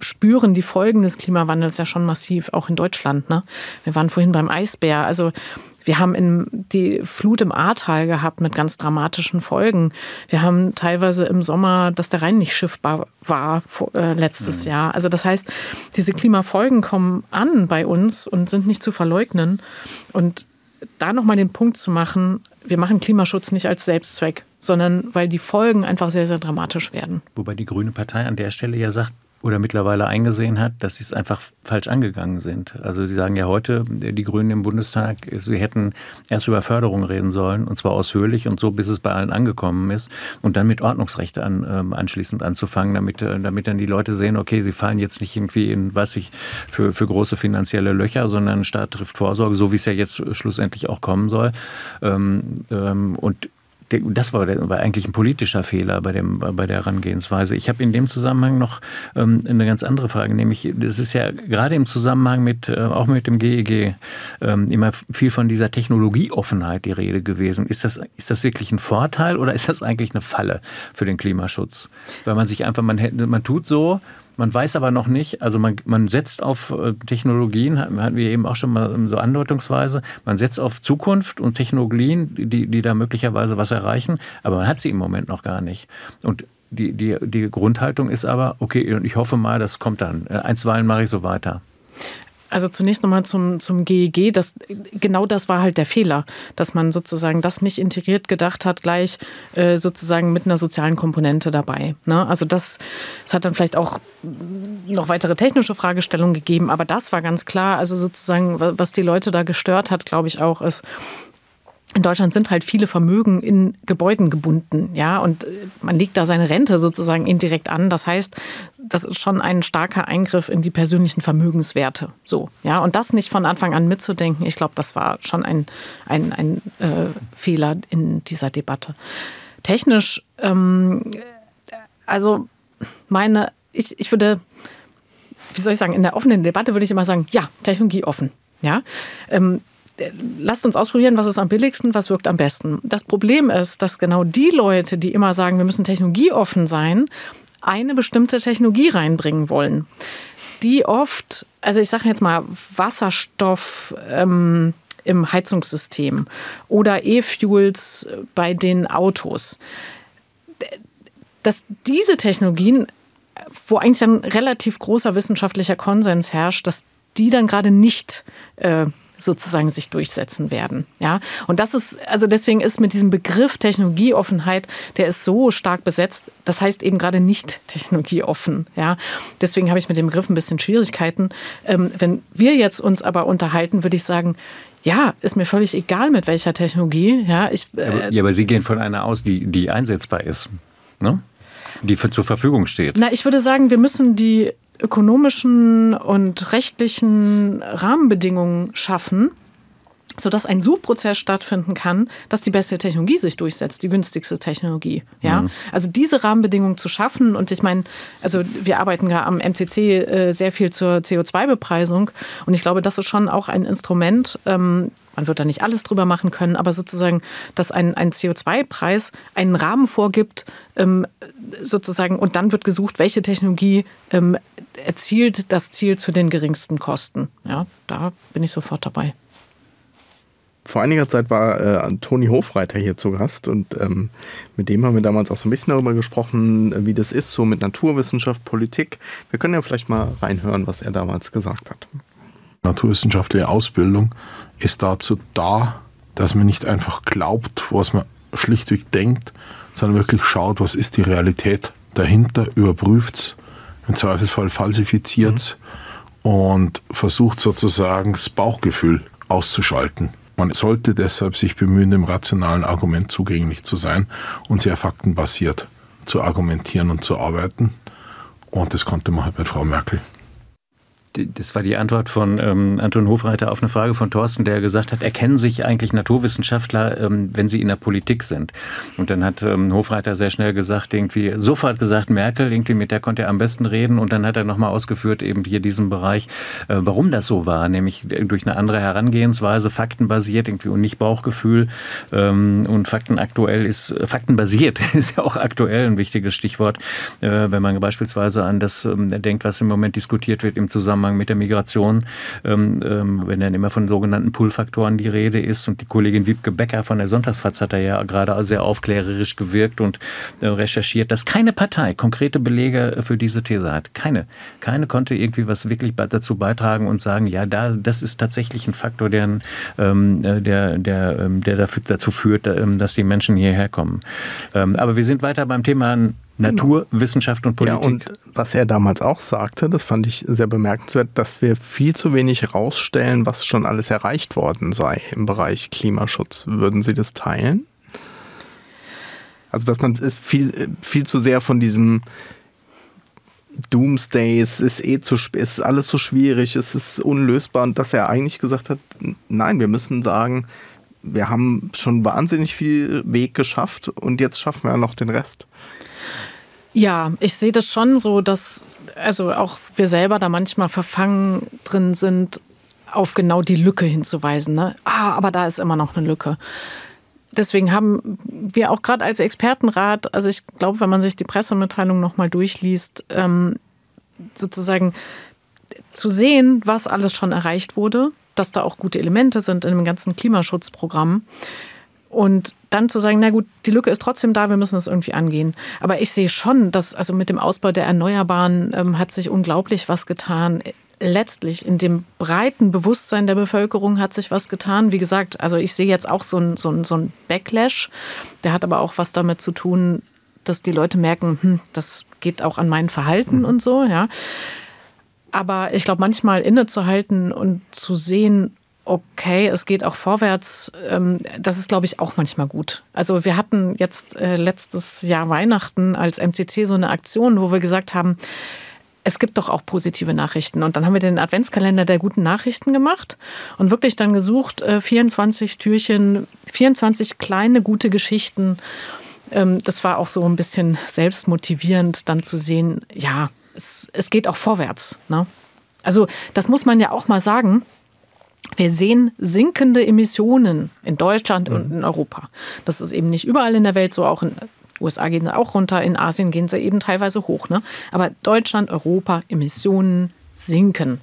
spüren die Folgen des Klimawandels ja schon massiv, auch in Deutschland. Ne? Wir waren vorhin beim Eisbär. Also wir haben in die Flut im Ahrtal gehabt mit ganz dramatischen Folgen. Wir haben teilweise im Sommer, dass der Rhein nicht schiffbar war äh, letztes mhm. Jahr. Also das heißt, diese Klimafolgen kommen an bei uns und sind nicht zu verleugnen. Und da nochmal den Punkt zu machen, wir machen Klimaschutz nicht als Selbstzweck, sondern weil die Folgen einfach sehr, sehr dramatisch werden. Wobei die Grüne Partei an der Stelle ja sagt, oder mittlerweile eingesehen hat, dass sie es einfach falsch angegangen sind. Also sie sagen ja heute, die Grünen im Bundestag, sie hätten erst über Förderung reden sollen, und zwar ausführlich und so, bis es bei allen angekommen ist, und dann mit Ordnungsrechte an, äh, anschließend anzufangen, damit, äh, damit dann die Leute sehen, okay, sie fallen jetzt nicht irgendwie in, weiß ich, für, für große finanzielle Löcher, sondern Staat trifft Vorsorge, so wie es ja jetzt schlussendlich auch kommen soll. Ähm, ähm, und das war, war, eigentlich ein politischer Fehler bei, dem, bei der Herangehensweise. Ich habe in dem Zusammenhang noch ähm, eine ganz andere Frage, nämlich es ist ja gerade im Zusammenhang mit, äh, auch mit dem GEG, e ähm, immer viel von dieser Technologieoffenheit die Rede gewesen. Ist das, ist das wirklich ein Vorteil oder ist das eigentlich eine Falle für den Klimaschutz? Weil man sich einfach, man, man tut so, man weiß aber noch nicht, also man, man setzt auf äh, Technologien, hatten wir eben auch schon mal so andeutungsweise, man setzt auf Zukunft und Technologien, die, die da möglicherweise was erreichen, aber man hat sie im Moment noch gar nicht. Und die, die, die Grundhaltung ist aber, okay, und ich hoffe mal, das kommt dann. Äh, einstweilen mache ich so weiter. Also zunächst nochmal zum, zum GEG. Das, genau das war halt der Fehler, dass man sozusagen das nicht integriert gedacht hat, gleich äh, sozusagen mit einer sozialen Komponente dabei. Ne? Also das, das hat dann vielleicht auch noch weitere technische Fragestellungen gegeben, aber das war ganz klar. Also sozusagen, was die Leute da gestört hat, glaube ich auch, ist, in Deutschland sind halt viele Vermögen in Gebäuden gebunden, ja, und äh, man legt da seine Rente sozusagen indirekt an. Das heißt, das ist schon ein starker Eingriff in die persönlichen Vermögenswerte, so, ja, und das nicht von Anfang an mitzudenken, ich glaube, das war schon ein, ein, ein äh, Fehler in dieser Debatte. Technisch, ähm, also meine, ich, ich würde, wie soll ich sagen, in der offenen Debatte würde ich immer sagen, ja, Technologie offen, ja. Ähm, lasst uns ausprobieren, was ist am billigsten, was wirkt am besten. Das Problem ist, dass genau die Leute, die immer sagen, wir müssen technologieoffen sein, eine bestimmte Technologie reinbringen wollen, die oft, also ich sage jetzt mal Wasserstoff ähm, im Heizungssystem oder E-Fuels bei den Autos, dass diese Technologien wo eigentlich ein relativ großer wissenschaftlicher Konsens herrscht, dass die dann gerade nicht äh, sozusagen sich durchsetzen werden. Ja, und das ist, also deswegen ist mit diesem Begriff Technologieoffenheit, der ist so stark besetzt. Das heißt eben gerade nicht technologieoffen. Ja, deswegen habe ich mit dem Begriff ein bisschen Schwierigkeiten. Ähm, wenn wir jetzt uns aber unterhalten, würde ich sagen, ja, ist mir völlig egal mit welcher Technologie. Ja, ich, äh aber, ja, aber Sie gehen von einer aus, die, die einsetzbar ist. Ne? Die für, zur Verfügung steht. Na, ich würde sagen, wir müssen die ökonomischen und rechtlichen Rahmenbedingungen schaffen, sodass ein Suchprozess stattfinden kann, dass die beste Technologie sich durchsetzt, die günstigste Technologie. Ja, mhm. also diese Rahmenbedingungen zu schaffen. Und ich meine, also wir arbeiten ja am MCC äh, sehr viel zur CO2-Bepreisung. Und ich glaube, das ist schon auch ein Instrument, ähm, man wird da nicht alles drüber machen können, aber sozusagen, dass ein, ein CO2-Preis einen Rahmen vorgibt, ähm, sozusagen, und dann wird gesucht, welche Technologie ähm, erzielt das Ziel zu den geringsten Kosten. Ja, da bin ich sofort dabei. Vor einiger Zeit war äh, Toni Hofreiter hier zu Gast und ähm, mit dem haben wir damals auch so ein bisschen darüber gesprochen, äh, wie das ist, so mit Naturwissenschaft, Politik. Wir können ja vielleicht mal reinhören, was er damals gesagt hat. Naturwissenschaftliche Ausbildung ist dazu da, dass man nicht einfach glaubt, was man schlichtweg denkt, sondern wirklich schaut, was ist die Realität dahinter, überprüft es, im Zweifelsfall falsifiziert es mhm. und versucht sozusagen das Bauchgefühl auszuschalten. Man sollte deshalb sich bemühen, dem rationalen Argument zugänglich zu sein und sehr faktenbasiert zu argumentieren und zu arbeiten. Und das konnte man halt mit Frau Merkel das war die Antwort von ähm, Anton Hofreiter auf eine Frage von Thorsten, der gesagt hat, erkennen sich eigentlich Naturwissenschaftler, ähm, wenn sie in der Politik sind? Und dann hat ähm, Hofreiter sehr schnell gesagt, irgendwie sofort gesagt, Merkel, irgendwie mit der konnte er am besten reden. Und dann hat er nochmal ausgeführt, eben hier diesen Bereich, äh, warum das so war, nämlich durch eine andere Herangehensweise, faktenbasiert irgendwie und nicht Bauchgefühl. Ähm, und faktenaktuell ist, äh, faktenbasiert *laughs* ist ja auch aktuell ein wichtiges Stichwort, äh, wenn man beispielsweise an das ähm, denkt, was im Moment diskutiert wird im Zusammenhang Zusammenhang mit der Migration, ähm, ähm, wenn dann immer von sogenannten Pull-Faktoren die Rede ist. Und die Kollegin Wiebke Becker von der Sonntagsfatz hat da ja gerade sehr aufklärerisch gewirkt und äh, recherchiert, dass keine Partei konkrete Belege für diese These hat. Keine. Keine konnte irgendwie was wirklich dazu beitragen und sagen, ja, da, das ist tatsächlich ein Faktor, der, ähm, äh, der, der, ähm, der dafür, dazu führt, ähm, dass die Menschen hierher kommen. Ähm, aber wir sind weiter beim Thema Natur, Wissenschaft und Politik. Ja, und was er damals auch sagte, das fand ich sehr bemerkenswert, dass wir viel zu wenig herausstellen, was schon alles erreicht worden sei im Bereich Klimaschutz. Würden Sie das teilen? Also, dass man ist viel, viel zu sehr von diesem Doomsday, es ist eh zu es ist alles so schwierig, es ist unlösbar und dass er eigentlich gesagt hat, nein, wir müssen sagen, wir haben schon wahnsinnig viel Weg geschafft und jetzt schaffen wir noch den Rest. Ja, ich sehe das schon so, dass also auch wir selber da manchmal verfangen drin sind, auf genau die Lücke hinzuweisen. Ne? Ah, aber da ist immer noch eine Lücke. Deswegen haben wir auch gerade als Expertenrat, also ich glaube, wenn man sich die Pressemitteilung nochmal durchliest, ähm, sozusagen zu sehen, was alles schon erreicht wurde, dass da auch gute Elemente sind in dem ganzen Klimaschutzprogramm. Und dann zu sagen, na gut, die Lücke ist trotzdem da, wir müssen das irgendwie angehen. Aber ich sehe schon, dass also mit dem Ausbau der Erneuerbaren ähm, hat sich unglaublich was getan. Letztlich in dem breiten Bewusstsein der Bevölkerung hat sich was getan. Wie gesagt, also ich sehe jetzt auch so ein, so ein, so ein Backlash. Der hat aber auch was damit zu tun, dass die Leute merken, hm, das geht auch an mein Verhalten mhm. und so, ja. Aber ich glaube, manchmal innezuhalten und zu sehen, okay, es geht auch vorwärts, ähm, das ist, glaube ich, auch manchmal gut. Also wir hatten jetzt äh, letztes Jahr Weihnachten als MCC so eine Aktion, wo wir gesagt haben, es gibt doch auch positive Nachrichten. Und dann haben wir den Adventskalender der guten Nachrichten gemacht und wirklich dann gesucht, 24 äh, Türchen, 24 kleine gute Geschichten. Ähm, das war auch so ein bisschen selbstmotivierend, dann zu sehen, ja, es, es geht auch vorwärts. Ne? Also das muss man ja auch mal sagen. Wir sehen sinkende Emissionen in Deutschland mhm. und in Europa. Das ist eben nicht überall in der Welt so, auch in den USA gehen sie auch runter, in Asien gehen sie eben teilweise hoch. Ne? Aber Deutschland, Europa, Emissionen sinken.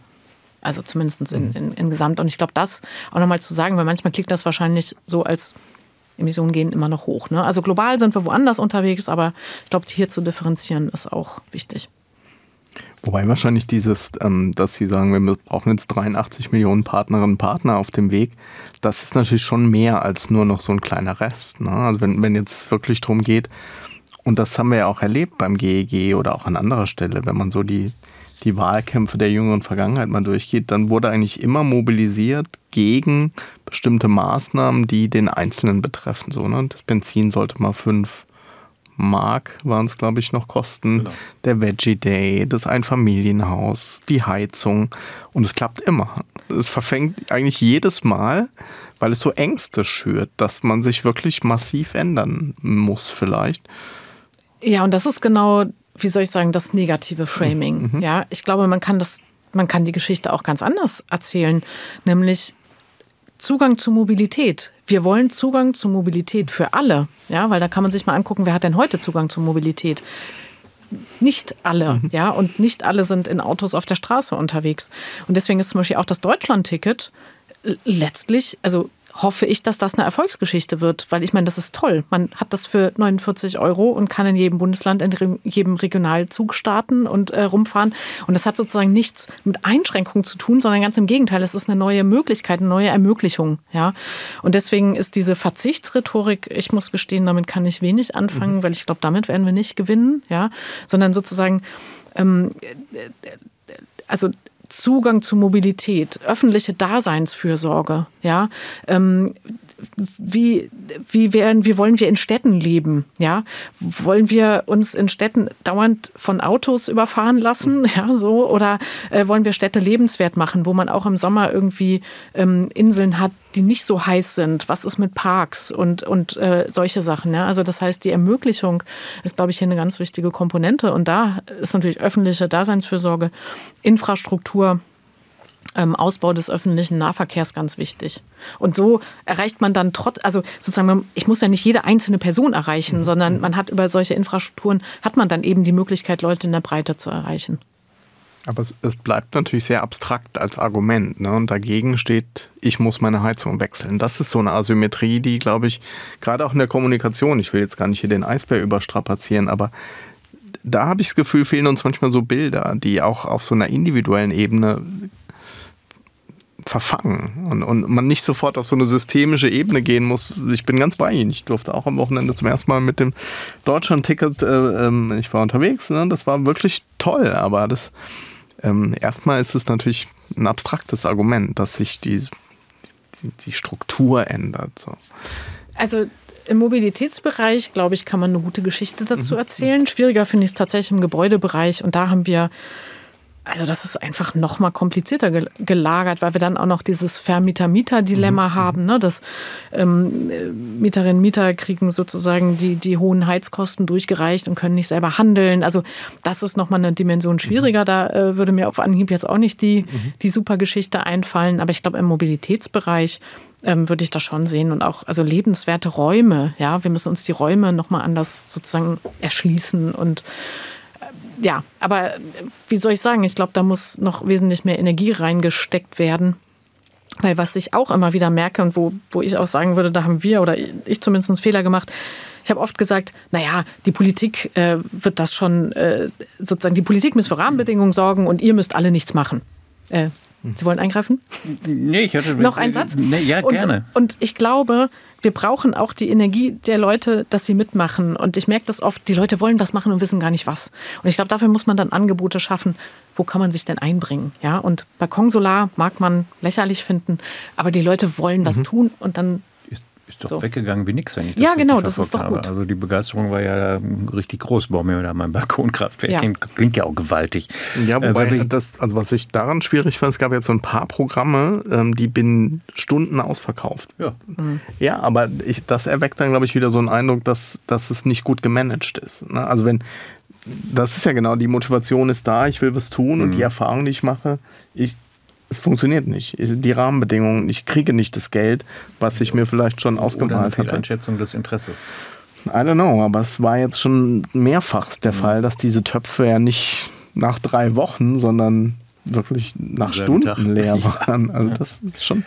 Also zumindest in, mhm. in, in Gesamt. Und ich glaube, das auch nochmal zu sagen, weil manchmal klingt das wahrscheinlich so, als Emissionen gehen immer noch hoch. Ne? Also global sind wir woanders unterwegs, aber ich glaube, hier zu differenzieren ist auch wichtig. Wobei wahrscheinlich dieses, ähm, dass Sie sagen, wir brauchen jetzt 83 Millionen Partnerinnen und Partner auf dem Weg, das ist natürlich schon mehr als nur noch so ein kleiner Rest. Ne? Also wenn, wenn jetzt wirklich darum geht, und das haben wir ja auch erlebt beim GEG oder auch an anderer Stelle, wenn man so die, die Wahlkämpfe der jüngeren Vergangenheit mal durchgeht, dann wurde eigentlich immer mobilisiert gegen bestimmte Maßnahmen, die den Einzelnen betreffen. So, ne? Das Benzin sollte mal fünf Mark waren es, glaube ich, noch kosten. Genau. Der Veggie Day, das Einfamilienhaus, die Heizung. Und es klappt immer. Es verfängt eigentlich jedes Mal, weil es so Ängste schürt, dass man sich wirklich massiv ändern muss vielleicht. Ja, und das ist genau, wie soll ich sagen, das negative Framing. Mhm. Ja, ich glaube, man kann das, man kann die Geschichte auch ganz anders erzählen, nämlich Zugang zu Mobilität. Wir wollen Zugang zu Mobilität für alle, ja, weil da kann man sich mal angucken, wer hat denn heute Zugang zu Mobilität? Nicht alle, mhm. ja, und nicht alle sind in Autos auf der Straße unterwegs. Und deswegen ist zum Beispiel auch das Deutschland-Ticket letztlich, also hoffe ich, dass das eine Erfolgsgeschichte wird, weil ich meine, das ist toll. Man hat das für 49 Euro und kann in jedem Bundesland, in jedem Regionalzug starten und äh, rumfahren. Und das hat sozusagen nichts mit Einschränkungen zu tun, sondern ganz im Gegenteil. Es ist eine neue Möglichkeit, eine neue Ermöglichung. Ja? Und deswegen ist diese Verzichtsrhetorik, ich muss gestehen, damit kann ich wenig anfangen, mhm. weil ich glaube, damit werden wir nicht gewinnen. Ja? Sondern sozusagen, ähm, also Zugang zu Mobilität, öffentliche Daseinsfürsorge, ja, ähm, wie, wie, werden, wie wollen wir in Städten leben? Ja? Wollen wir uns in Städten dauernd von Autos überfahren lassen? *laughs* Ja, so? Oder äh, wollen wir Städte lebenswert machen, wo man auch im Sommer irgendwie ähm, Inseln hat, die nicht so heiß sind? Was ist mit Parks und, und äh, solche Sachen? Ja? Also das heißt, die Ermöglichung ist, glaube ich, hier eine ganz wichtige Komponente. Und da ist natürlich öffentliche Daseinsfürsorge, Infrastruktur, ähm, Ausbau des öffentlichen Nahverkehrs ganz wichtig. Und so erreicht man dann trotz, also sozusagen, ich muss ja nicht jede einzelne Person erreichen, mhm. sondern man hat über solche Infrastrukturen, hat man dann eben die Möglichkeit, Leute in der Breite zu erreichen. Aber es, es bleibt natürlich sehr abstrakt als Argument. Ne? Und dagegen steht, ich muss meine Heizung wechseln. Das ist so eine Asymmetrie, die, glaube ich, gerade auch in der Kommunikation, ich will jetzt gar nicht hier den Eisbär überstrapazieren, aber da habe ich das Gefühl, fehlen uns manchmal so Bilder, die auch auf so einer individuellen Ebene verfangen und, und man nicht sofort auf so eine systemische Ebene gehen muss. Ich bin ganz bei Ihnen. Ich durfte auch am Wochenende zum ersten Mal mit dem Deutschland-Ticket, äh, ähm, ich war unterwegs, ne? das war wirklich toll, aber das ähm, erstmal ist es natürlich ein abstraktes Argument, dass sich die, die, die Struktur ändert. So. Also im Mobilitätsbereich, glaube ich, kann man eine gute Geschichte dazu mhm. erzählen. Schwieriger finde ich es tatsächlich im Gebäudebereich. Und da haben wir also das ist einfach noch mal komplizierter gelagert, weil wir dann auch noch dieses Vermieter-Mieter-Dilemma mhm. haben, ne? dass ähm, Mieterinnen und Mieter kriegen sozusagen die, die hohen Heizkosten durchgereicht und können nicht selber handeln. Also das ist noch mal eine Dimension schwieriger. Mhm. Da äh, würde mir auf Anhieb jetzt auch nicht die, mhm. die super Geschichte einfallen. Aber ich glaube, im Mobilitätsbereich ähm, würde ich das schon sehen und auch also lebenswerte Räume. Ja, wir müssen uns die Räume noch mal anders sozusagen erschließen und ja, aber wie soll ich sagen, ich glaube, da muss noch wesentlich mehr Energie reingesteckt werden. Weil was ich auch immer wieder merke und wo, wo ich auch sagen würde, da haben wir oder ich zumindest einen Fehler gemacht, ich habe oft gesagt, naja, die Politik äh, wird das schon, äh, sozusagen, die Politik muss für Rahmenbedingungen sorgen und ihr müsst alle nichts machen. Äh, Sie wollen eingreifen? Nee, ich hatte. Noch einen Satz? Nee, ja, gerne. Und, und ich glaube, wir brauchen auch die Energie der Leute, dass sie mitmachen. Und ich merke das oft, die Leute wollen was machen und wissen gar nicht was. Und ich glaube, dafür muss man dann Angebote schaffen. Wo kann man sich denn einbringen? Ja, und Balkonsolar mag man lächerlich finden, aber die Leute wollen was mhm. tun und dann ist doch so. weggegangen wie nichts, wenn ich das Ja, genau, das ist doch habe. gut. Also die Begeisterung war ja richtig groß. Bauen wir da mein Balkonkraftwerk. Ja. Klingt, klingt, ja auch gewaltig. Ja, wobei äh, das, also was ich daran schwierig fand, es gab jetzt so ein paar Programme, ähm, die binnen Stunden ausverkauft. Ja. Mhm. Ja, aber ich, das erweckt dann, glaube ich, wieder so einen Eindruck, dass, dass es nicht gut gemanagt ist. Ne? Also wenn, das ist ja genau, die Motivation ist da, ich will was tun mhm. und die Erfahrung, die ich mache, ich, es funktioniert nicht. Die Rahmenbedingungen, ich kriege nicht das Geld, was ich mir vielleicht schon ausgemalt hatte. Einschätzung des Interesses. I don't know, aber es war jetzt schon mehrfach der mhm. Fall, dass diese Töpfe ja nicht nach drei Wochen, sondern wirklich nach Stunden Tag. leer *laughs* waren. Also das ist schon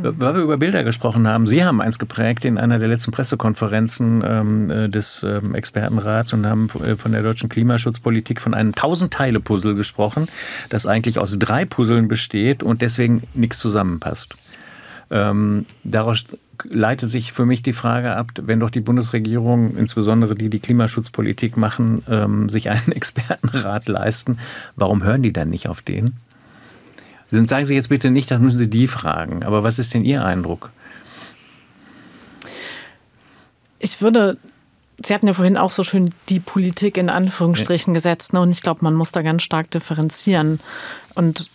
Weil wir über Bilder gesprochen haben, Sie haben eins geprägt in einer der letzten Pressekonferenzen ähm, äh, des ähm, Expertenrats und haben äh, von der deutschen Klimaschutzpolitik von einem Tausend-Teile-Puzzle gesprochen, das eigentlich aus drei Puzzeln besteht und deswegen nichts zusammenpasst. Ähm, daraus leitet sich für mich die Frage ab, wenn doch die Bundesregierung, insbesondere die, die Klimaschutzpolitik machen, ähm, sich einen *laughs* Expertenrat leisten, warum hören die dann nicht auf den? Sagen Sie jetzt bitte nicht, das müssen Sie die fragen, aber was ist denn Ihr Eindruck? Ich würde Sie hatten ja vorhin auch so schön die Politik in Anführungsstrichen ja. gesetzt. Ne? Und ich glaube, man muss da ganz stark differenzieren. Und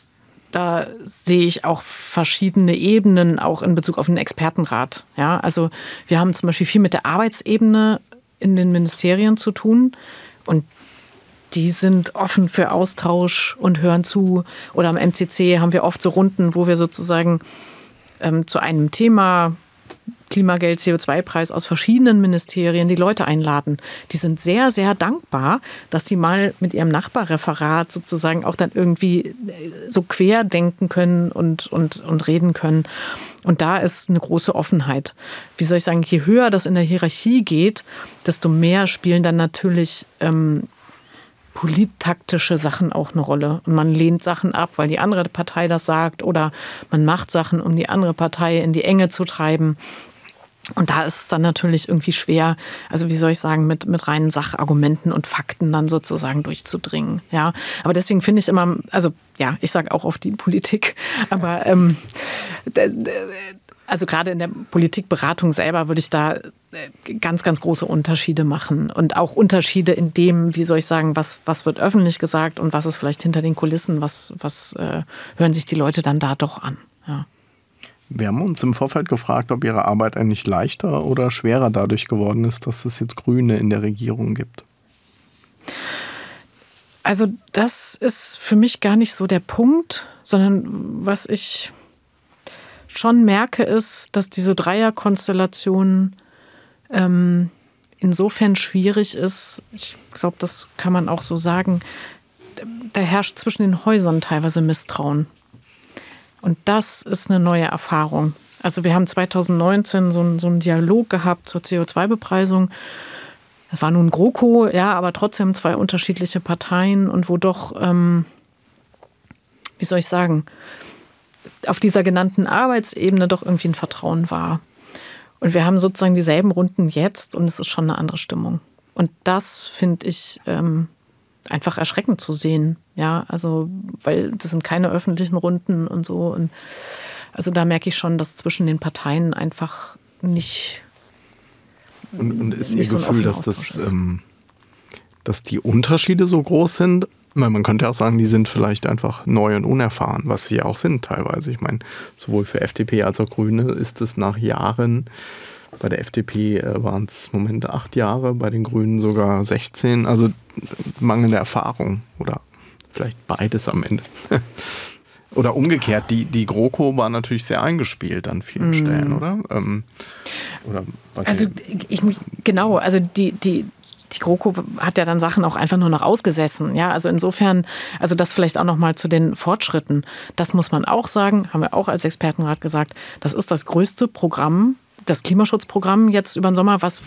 da sehe ich auch verschiedene Ebenen, auch in Bezug auf den Expertenrat. Ja, also wir haben zum Beispiel viel mit der Arbeitsebene in den Ministerien zu tun und die sind offen für Austausch und hören zu. Oder am MCC haben wir oft so Runden, wo wir sozusagen ähm, zu einem Thema Klimageld, CO2-Preis aus verschiedenen Ministerien die Leute einladen. Die sind sehr, sehr dankbar, dass sie mal mit ihrem Nachbarreferat sozusagen auch dann irgendwie äh, so quer denken können und, und, und reden können. Und da ist eine große Offenheit. Wie soll ich sagen, je höher das in der Hierarchie geht, desto mehr spielen dann natürlich ähm, polittaktische Sachen auch eine Rolle. Und man lehnt Sachen ab, weil die andere Partei das sagt, oder man macht Sachen, um die andere Partei in die Enge zu treiben. Und da ist es dann natürlich irgendwie schwer, also wie soll ich sagen, mit, mit reinen Sachargumenten und Fakten dann sozusagen durchzudringen. Ja, aber deswegen finde ich immer, also ja, ich sage auch auf die Politik, aber ähm, also gerade in der Politikberatung selber würde ich da äh, ganz, ganz große Unterschiede machen und auch Unterschiede in dem, wie soll ich sagen, was, was wird öffentlich gesagt und was ist vielleicht hinter den Kulissen, was, was äh, hören sich die Leute dann da doch an. Ja. Wir haben uns im Vorfeld gefragt, ob Ihre Arbeit eigentlich leichter oder schwerer dadurch geworden ist, dass es jetzt Grüne in der Regierung gibt. Also das ist für mich gar nicht so der Punkt, sondern was ich schon merke, ist, dass diese Dreierkonstellation ähm, insofern schwierig ist. Ich glaube, das kann man auch so sagen. Da herrscht zwischen den Häusern teilweise Misstrauen. Und das ist eine neue Erfahrung. Also wir haben 2019 so, einen, so einen Dialog gehabt zur CO2-Bepreisung. Das war nun GroKo, ja, aber trotzdem zwei unterschiedliche Parteien und wo doch, ähm, wie soll ich sagen, auf dieser genannten Arbeitsebene doch irgendwie ein Vertrauen war. Und wir haben sozusagen dieselben Runden jetzt und es ist schon eine andere Stimmung. Und das finde ich ähm, einfach erschreckend zu sehen. Ja, also, weil das sind keine öffentlichen Runden und so. Und also da merke ich schon, dass zwischen den Parteien einfach nicht. Und, und ist Ihr so Gefühl, dass das, ähm, dass die Unterschiede so groß sind? Man könnte auch sagen, die sind vielleicht einfach neu und unerfahren, was sie auch sind teilweise. Ich meine, sowohl für FDP als auch Grüne ist es nach Jahren bei der FDP äh, waren es Momente acht Jahre, bei den Grünen sogar 16. Also mangelnde Erfahrung oder vielleicht beides am Ende. *laughs* oder umgekehrt, die, die GroKo war natürlich sehr eingespielt an vielen mm. Stellen, oder? Ähm, oder also ich, genau, also die, die, die GroKo hat ja dann Sachen auch einfach nur noch ausgesessen. Ja, also insofern, also das vielleicht auch noch mal zu den Fortschritten. Das muss man auch sagen, haben wir auch als Expertenrat gesagt. Das ist das größte Programm das Klimaschutzprogramm jetzt über den Sommer, was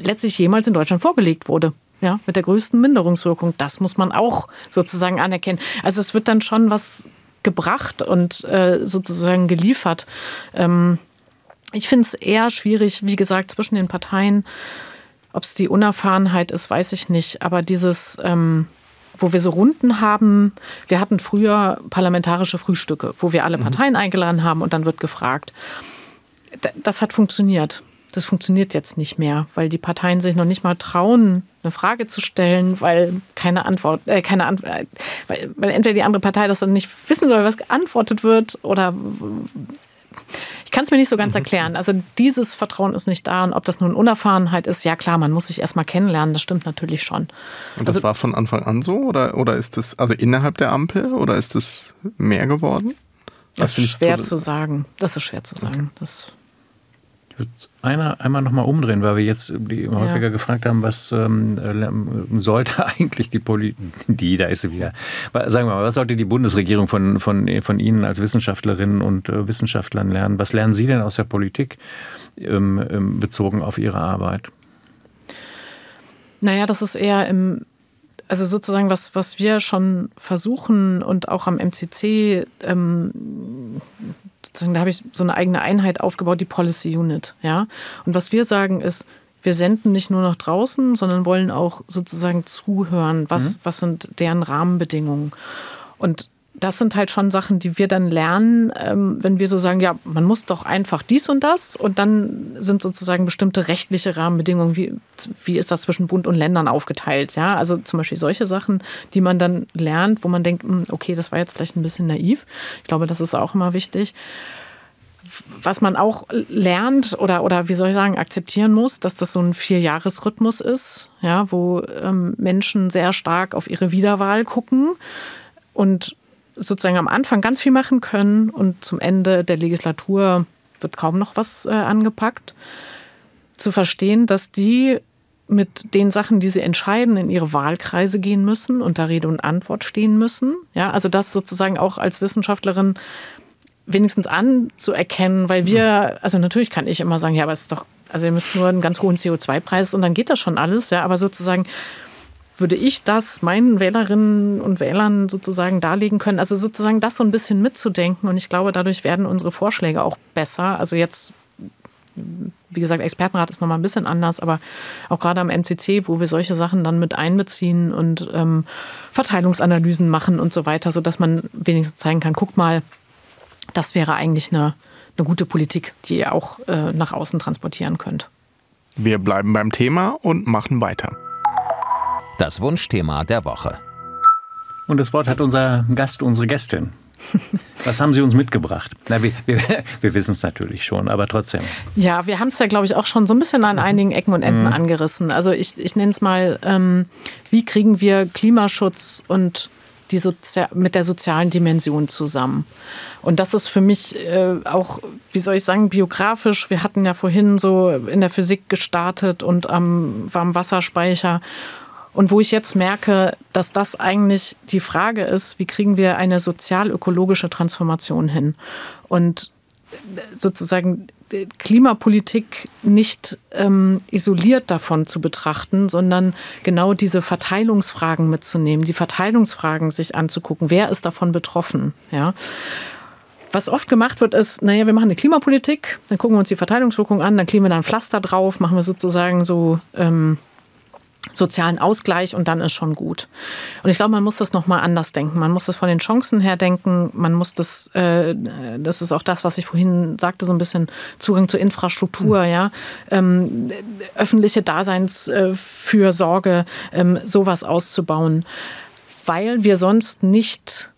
letztlich jemals in Deutschland vorgelegt wurde. Ja, mit der größten Minderungswirkung. Das muss man auch sozusagen anerkennen. Also es wird dann schon was gebracht und äh, sozusagen geliefert. Ähm, ich finde es eher schwierig, wie gesagt, zwischen den Parteien. Ob es die Unerfahrenheit ist, weiß ich nicht. Aber dieses, ähm, wo wir so Runden haben, wir hatten früher parlamentarische Frühstücke, wo wir alle mhm. Parteien mhm. eingeladen haben und dann wird gefragt das hat funktioniert. Das funktioniert jetzt nicht mehr, weil die Parteien sich noch nicht mal trauen, eine Frage zu stellen, weil keine Antwort, äh, keine Antwort, äh, weil, weil entweder die andere Partei das dann nicht wissen soll, was geantwortet wird, oder ich kann es mir nicht so ganz mhm. erklären. Also dieses Vertrauen ist nicht da. Und ob das nun Unerfahrenheit ist, ja klar, man muss sich erstmal kennenlernen, das stimmt natürlich schon. Und das also, war von Anfang an so? Oder, oder ist das, also innerhalb der Ampel, oder ist das mehr geworden? Das, das ist schwer zu sagen. Das ist schwer zu sagen. Okay. Das einer einmal nochmal umdrehen, weil wir jetzt häufiger ja. gefragt haben, was ähm, äh, sollte *laughs* eigentlich die Politik, die, da ist sie wieder, sagen wir mal, was sollte die Bundesregierung von, von, von Ihnen als Wissenschaftlerinnen und äh, Wissenschaftlern lernen? Was lernen Sie denn aus der Politik ähm, ähm, bezogen auf Ihre Arbeit? Naja, das ist eher im, also sozusagen was, was wir schon versuchen und auch am MCC ähm, sozusagen, da habe ich so eine eigene Einheit aufgebaut, die Policy Unit. Ja? Und was wir sagen ist, wir senden nicht nur nach draußen, sondern wollen auch sozusagen zuhören, was, mhm. was sind deren Rahmenbedingungen. Und das sind halt schon Sachen, die wir dann lernen, ähm, wenn wir so sagen, ja, man muss doch einfach dies und das und dann sind sozusagen bestimmte rechtliche Rahmenbedingungen, wie, wie ist das zwischen Bund und Ländern aufgeteilt, ja, also zum Beispiel solche Sachen, die man dann lernt, wo man denkt, hm, okay, das war jetzt vielleicht ein bisschen naiv. Ich glaube, das ist auch immer wichtig. Was man auch lernt oder, oder wie soll ich sagen, akzeptieren muss, dass das so ein Vierjahresrhythmus ist, ja, wo ähm, Menschen sehr stark auf ihre Wiederwahl gucken und sozusagen am Anfang ganz viel machen können und zum Ende der Legislatur wird kaum noch was äh, angepackt. Zu verstehen, dass die mit den Sachen, die sie entscheiden, in ihre Wahlkreise gehen müssen und da Rede und Antwort stehen müssen. Ja, also das sozusagen auch als Wissenschaftlerin wenigstens anzuerkennen, weil wir, also natürlich kann ich immer sagen, ja, aber es ist doch, also ihr müsst nur einen ganz hohen CO2-Preis und dann geht das schon alles, ja, aber sozusagen würde ich das meinen Wählerinnen und Wählern sozusagen darlegen können. Also sozusagen das so ein bisschen mitzudenken. Und ich glaube, dadurch werden unsere Vorschläge auch besser. Also jetzt, wie gesagt, Expertenrat ist nochmal ein bisschen anders, aber auch gerade am MCC, wo wir solche Sachen dann mit einbeziehen und ähm, Verteilungsanalysen machen und so weiter, sodass man wenigstens zeigen kann, guck mal, das wäre eigentlich eine, eine gute Politik, die ihr auch äh, nach außen transportieren könnt. Wir bleiben beim Thema und machen weiter. Das Wunschthema der Woche. Und das Wort hat unser Gast, unsere Gästin. Was haben Sie uns mitgebracht? Na, wir, wir, wir wissen es natürlich schon, aber trotzdem. Ja, wir haben es ja, glaube ich, auch schon so ein bisschen an einigen Ecken und Enden mhm. angerissen. Also ich, ich nenne es mal, ähm, wie kriegen wir Klimaschutz und die Sozi mit der sozialen Dimension zusammen? Und das ist für mich äh, auch, wie soll ich sagen, biografisch. Wir hatten ja vorhin so in der Physik gestartet und am Warmwasserspeicher. Und wo ich jetzt merke, dass das eigentlich die Frage ist, wie kriegen wir eine sozial-ökologische Transformation hin? Und sozusagen Klimapolitik nicht ähm, isoliert davon zu betrachten, sondern genau diese Verteilungsfragen mitzunehmen, die Verteilungsfragen sich anzugucken. Wer ist davon betroffen? Ja. Was oft gemacht wird, ist, naja, wir machen eine Klimapolitik, dann gucken wir uns die Verteilungswirkung an, dann kleben wir da ein Pflaster drauf, machen wir sozusagen so ähm, sozialen Ausgleich und dann ist schon gut. Und ich glaube, man muss das nochmal anders denken. Man muss das von den Chancen her denken. Man muss das, äh, das ist auch das, was ich vorhin sagte, so ein bisschen Zugang zur Infrastruktur, mhm. ja, ähm, öffentliche Daseinsfürsorge, ähm, sowas auszubauen, weil wir sonst nicht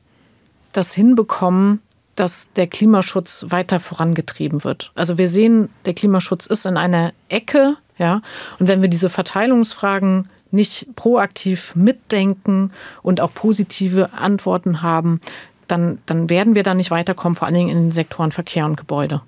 das hinbekommen, dass der Klimaschutz weiter vorangetrieben wird. Also wir sehen, der Klimaschutz ist in einer Ecke ja? Und wenn wir diese Verteilungsfragen nicht proaktiv mitdenken und auch positive Antworten haben, dann, dann werden wir da nicht weiterkommen, vor allen Dingen in den Sektoren Verkehr und Gebäude.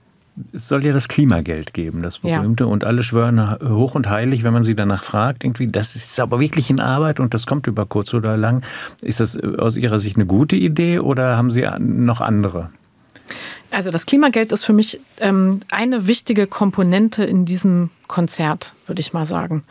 Es soll ja das Klimageld geben, das berühmte. Ja. Und alle schwören hoch und heilig, wenn man sie danach fragt, irgendwie, das ist aber wirklich in Arbeit und das kommt über kurz oder lang. Ist das aus Ihrer Sicht eine gute Idee oder haben Sie noch andere? Also das Klimageld ist für mich ähm, eine wichtige Komponente in diesem Konzert, würde ich mal sagen.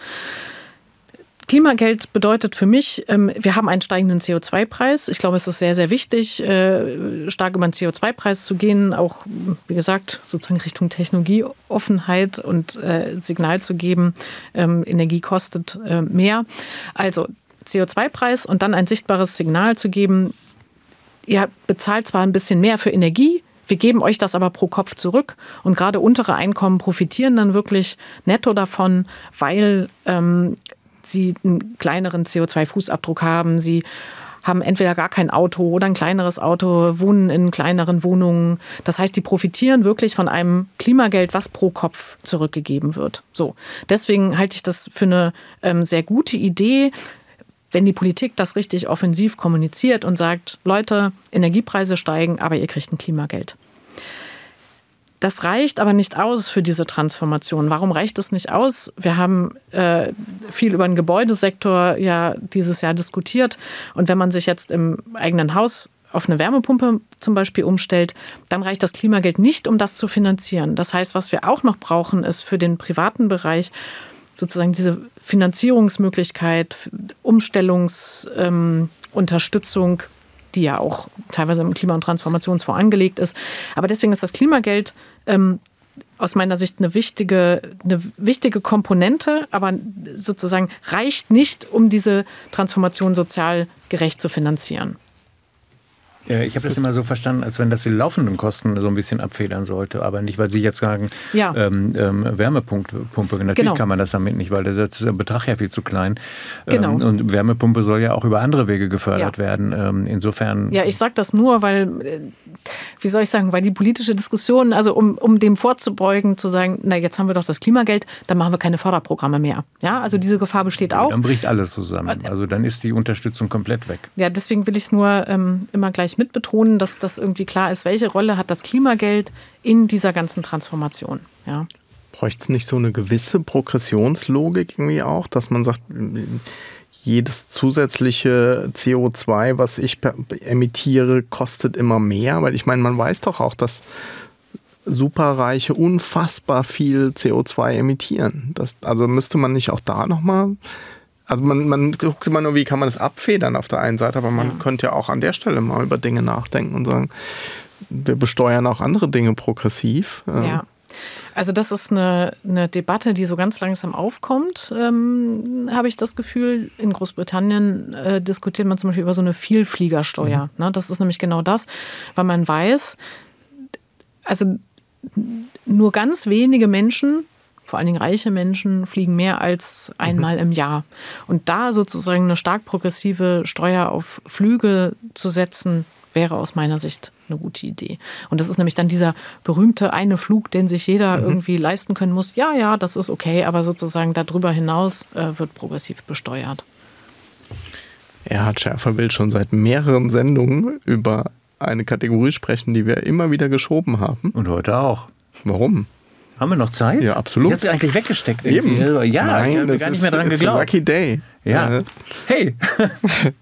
Klimageld bedeutet für mich, ähm, wir haben einen steigenden CO2-Preis. Ich glaube, es ist sehr, sehr wichtig, äh, stark über den CO2-Preis zu gehen, auch, wie gesagt, sozusagen Richtung Technologieoffenheit und äh, Signal zu geben, ähm, Energie kostet äh, mehr. Also CO2-Preis und dann ein sichtbares Signal zu geben, ihr bezahlt zwar ein bisschen mehr für Energie, wir geben euch das aber pro Kopf zurück. Und gerade untere Einkommen profitieren dann wirklich netto davon, weil ähm, sie einen kleineren CO2-Fußabdruck haben. Sie haben entweder gar kein Auto oder ein kleineres Auto, wohnen in kleineren Wohnungen. Das heißt, die profitieren wirklich von einem Klimageld, was pro Kopf zurückgegeben wird. So. Deswegen halte ich das für eine ähm, sehr gute Idee, wenn die Politik das richtig offensiv kommuniziert und sagt, Leute, Energiepreise steigen, aber ihr kriegt ein Klimageld. Das reicht aber nicht aus für diese Transformation. Warum reicht es nicht aus? Wir haben äh, viel über den Gebäudesektor ja dieses Jahr diskutiert. Und wenn man sich jetzt im eigenen Haus auf eine Wärmepumpe zum Beispiel umstellt, dann reicht das Klimageld nicht, um das zu finanzieren. Das heißt, was wir auch noch brauchen, ist für den privaten Bereich sozusagen diese Finanzierungsmöglichkeit, Umstellungsunterstützung, ähm, die ja auch teilweise im Klima- und Transformationsfonds angelegt ist. Aber deswegen ist das Klimageld ähm, aus meiner Sicht eine wichtige, eine wichtige Komponente, aber sozusagen reicht nicht, um diese Transformation sozial gerecht zu finanzieren. Ich habe das immer so verstanden, als wenn das die laufenden Kosten so ein bisschen abfedern sollte, aber nicht, weil Sie jetzt sagen, ja. ähm, ähm, Wärmepumpe. Natürlich genau. kann man das damit nicht, weil der, der Betrag ja viel zu klein. Genau. Ähm, und Wärmepumpe soll ja auch über andere Wege gefördert ja. werden. Ähm, insofern. Ja, ich sage das nur, weil, äh, wie soll ich sagen, weil die politische Diskussion, also um, um dem vorzubeugen, zu sagen, na jetzt haben wir doch das Klimageld, dann machen wir keine Förderprogramme mehr. Ja, also diese Gefahr besteht auch. Dann bricht alles zusammen. Also dann ist die Unterstützung komplett weg. Ja, deswegen will ich es nur ähm, immer gleich mit betonen, dass das irgendwie klar ist, welche Rolle hat das Klimageld in dieser ganzen Transformation. Ja. Bräuchte es nicht so eine gewisse Progressionslogik irgendwie auch, dass man sagt, jedes zusätzliche CO2, was ich emittiere, kostet immer mehr? Weil ich meine, man weiß doch auch, dass Superreiche unfassbar viel CO2 emittieren. Das, also müsste man nicht auch da nochmal also man, man guckt immer nur, wie kann man das abfedern auf der einen Seite, aber man ja. könnte ja auch an der Stelle mal über Dinge nachdenken und sagen, wir besteuern auch andere Dinge progressiv. Ja. Also das ist eine, eine Debatte, die so ganz langsam aufkommt, ähm, habe ich das Gefühl. In Großbritannien äh, diskutiert man zum Beispiel über so eine Vielfliegersteuer. Mhm. Ne? Das ist nämlich genau das, weil man weiß, also nur ganz wenige Menschen vor allen Dingen reiche Menschen fliegen mehr als einmal mhm. im Jahr. Und da sozusagen eine stark progressive Steuer auf Flüge zu setzen, wäre aus meiner Sicht eine gute Idee. Und das ist nämlich dann dieser berühmte eine Flug, den sich jeder mhm. irgendwie leisten können muss. Ja, ja, das ist okay, aber sozusagen darüber hinaus äh, wird progressiv besteuert. Erhard Schärfer will schon seit mehreren Sendungen über eine Kategorie sprechen, die wir immer wieder geschoben haben. Und heute auch. Warum? Haben wir noch Zeit? Ja, absolut. Ich hätte sie eigentlich weggesteckt. Irgendwie. Eben. Ja, Nein, ich habe gar nicht mehr dran geglaubt. lucky day. Ja. Hey. *laughs*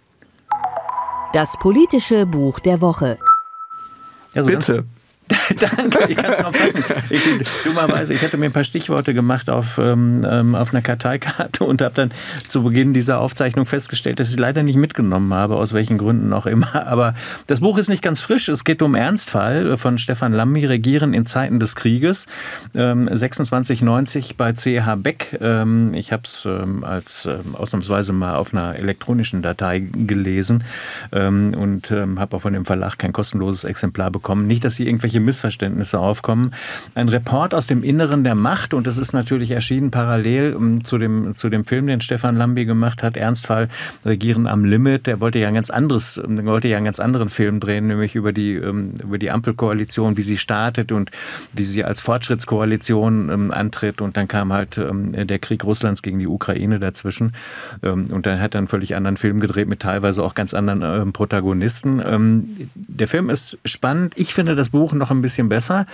das politische Buch der Woche. Ja, so Bitte. *laughs* Danke, ich kann es kaum fassen. Ich, dummerweise, ich hatte mir ein paar Stichworte gemacht auf, ähm, ähm auf einer Karteikarte und habe dann zu Beginn dieser Aufzeichnung festgestellt, dass ich leider nicht mitgenommen habe, aus welchen Gründen auch immer. *laughs* Aber das Buch ist nicht ganz frisch. Es geht um Ernstfall von Stefan Lammi, Regieren in Zeiten des Krieges, ähm, 2690 bei CH Beck. Ähm, ich habe es ähm, als ähm, ausnahmsweise mal auf einer elektronischen Datei gelesen und habe auch von dem Verlag kein kostenloses Exemplar bekommen. Nicht, dass Sie irgendwelche irgendwelche Missverständnisse aufkommen. Ein Report aus dem Inneren der Macht und das ist natürlich erschienen parallel um, zu, dem, zu dem Film, den Stefan Lambi gemacht hat, Ernstfall Regieren am Limit. Der wollte ja ein ganz anderes, wollte ja einen ganz anderen Film drehen, nämlich über die, ähm, über die Ampelkoalition, wie sie startet und wie sie als Fortschrittskoalition ähm, antritt. Und dann kam halt ähm, der Krieg Russlands gegen die Ukraine dazwischen. und dann hat er einen völlig anderen Film gedreht mit teilweise auch ganz anderen Protagonisten. der Film ist spannend. Ich finde das Buch noch noch ein bisschen besser,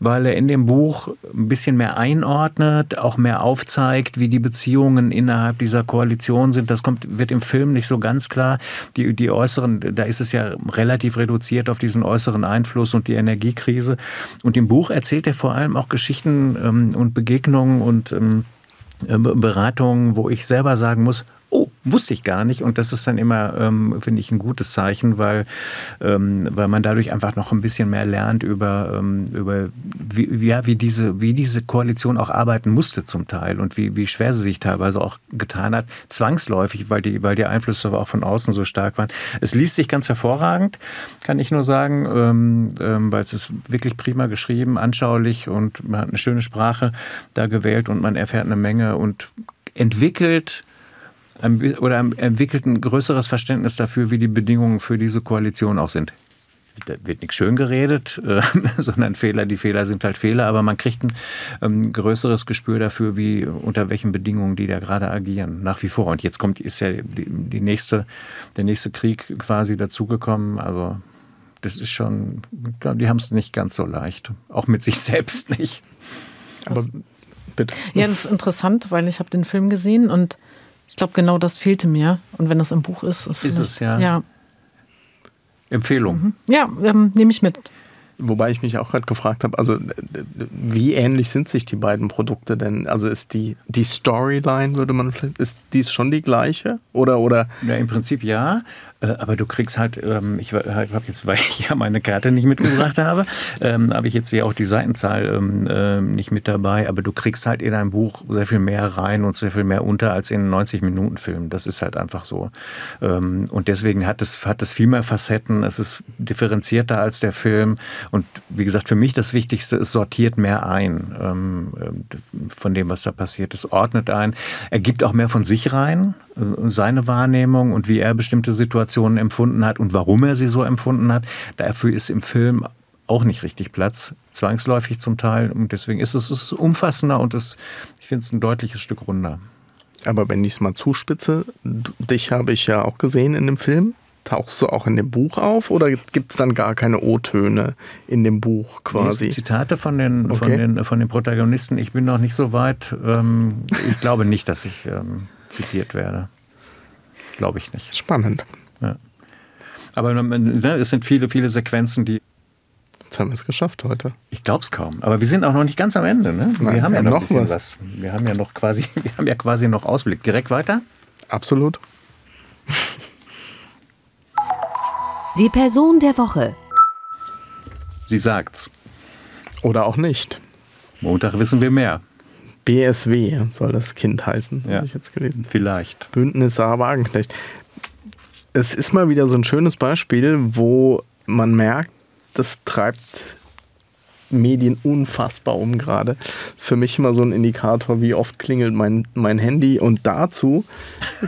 weil er in dem Buch ein bisschen mehr einordnet, auch mehr aufzeigt, wie die Beziehungen innerhalb dieser Koalition sind. Das kommt, wird im Film nicht so ganz klar. Die, die äußeren, da ist es ja relativ reduziert auf diesen äußeren Einfluss und die Energiekrise. Und im Buch erzählt er vor allem auch Geschichten ähm, und Begegnungen und ähm, äh, Beratungen, wo ich selber sagen muss, wusste ich gar nicht. Und das ist dann immer, ähm, finde ich, ein gutes Zeichen, weil, ähm, weil man dadurch einfach noch ein bisschen mehr lernt über, ähm, über wie, ja, wie, diese, wie diese Koalition auch arbeiten musste zum Teil und wie, wie schwer sie sich teilweise auch getan hat, zwangsläufig, weil die, weil die Einflüsse auch von außen so stark waren. Es liest sich ganz hervorragend, kann ich nur sagen, ähm, ähm, weil es ist wirklich prima geschrieben, anschaulich und man hat eine schöne Sprache da gewählt und man erfährt eine Menge und entwickelt oder entwickelt ein größeres Verständnis dafür, wie die Bedingungen für diese Koalition auch sind. Da wird nichts schön geredet, *laughs* äh, sondern Fehler, die Fehler sind halt Fehler, aber man kriegt ein ähm, größeres Gespür dafür, wie unter welchen Bedingungen die da gerade agieren, nach wie vor. Und jetzt kommt, ist ja die, die nächste, der nächste Krieg quasi dazugekommen. Also das ist schon, ich glaube, die haben es nicht ganz so leicht. Auch mit sich *laughs* selbst nicht. Aber bitte. Ja, das ist interessant, weil ich habe den Film gesehen und ich glaube, genau das fehlte mir. Und wenn das im Buch ist, ist, Ist es, ja. Ja, Empfehlung. ja ähm, nehme ich mit. Wobei ich mich auch gerade gefragt habe, also wie ähnlich sind sich die beiden Produkte denn? Also ist die, die Storyline, würde man vielleicht, ist dies schon die gleiche? Oder, oder Ja, im Prinzip ja, aber du kriegst halt, ähm, ich habe jetzt, *laughs* weil ich ja meine Karte nicht mitgebracht *laughs* habe, ähm, habe ich jetzt hier auch die Seitenzahl ähm, ähm, nicht mit dabei, aber du kriegst halt in ein Buch sehr viel mehr rein und sehr viel mehr unter als in 90-Minuten-Film. Das ist halt einfach so. Ähm, und deswegen hat es, hat es viel mehr Facetten, es ist differenzierter als der Film und wie gesagt, für mich das Wichtigste, es sortiert mehr ein ähm, ähm, von dem, was da passiert ist, ordnet ein. Er gibt auch mehr von sich rein, äh, seine Wahrnehmung und wie er bestimmte Situationen empfunden hat und warum er sie so empfunden hat. Dafür ist im Film auch nicht richtig Platz, zwangsläufig zum Teil. Und deswegen ist es, es ist umfassender und es, ich finde es ein deutliches Stück runder. aber wenn ich es mal zuspitze, dich habe ich ja auch gesehen in dem Film. Tauchst du auch in dem Buch auf oder gibt es dann gar keine O-Töne in dem Buch quasi? Zitate von den, von, Okay. den, von den Protagonisten. Ich bin noch nicht so weit. Ähm, ich glaube nicht, dass ich ähm, zitiert werde. Glaube ich nicht. Spannend. Ja. Aber ne, es sind viele, viele Sequenzen, die Jetzt haben wir es geschafft heute. ich glaube es kaum. Aber wir sind auch noch nicht ganz am Ende. Ne? Nein, wir haben wir ja haben noch ein noch bisschen was. was. Wir haben ja noch quasi, *laughs* wir haben ja quasi noch Ausblick. Direkt weiter. Absolut. Die Person der Woche. Sie sagt's. Oder auch nicht. Montag wissen wir mehr. BSW soll das Kind heißen, Ja. habe ich jetzt gelesen. Vielleicht. Bündnis Sarah Wagenknecht. Es ist mal wieder so ein schönes Beispiel, wo man merkt, das treibt Medien unfassbar um gerade. Ist für mich immer so ein Indikator, wie oft klingelt mein, mein Handy. Und dazu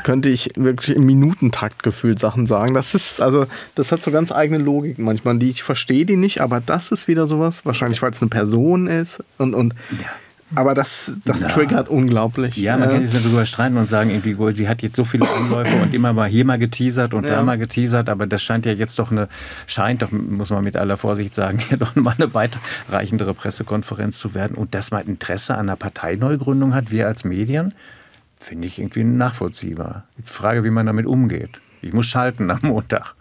könnte ich wirklich im Minutentakt gefühlt Sachen sagen. Das ist, also, das hat so ganz eigene Logik manchmal, die ich verstehe die nicht, aber das ist wieder sowas, wahrscheinlich weil es eine Person ist und, und aber das, das Ja. triggert unglaublich. Ja, man kann sich darüber streiten und sagen, irgendwie, wohl, sie hat jetzt so viele Anläufe und immer mal hier mal geteasert und Ja. da mal geteasert, aber das scheint ja jetzt doch eine, scheint doch, muss man mit aller Vorsicht sagen, *laughs* ja doch mal eine weitreichendere Pressekonferenz zu werden. Und dass man Interesse an einer Parteineugründung hat, wir als Medien, finde ich irgendwie nachvollziehbar. Die Frage, wie man damit umgeht. Ich muss schalten am Montag.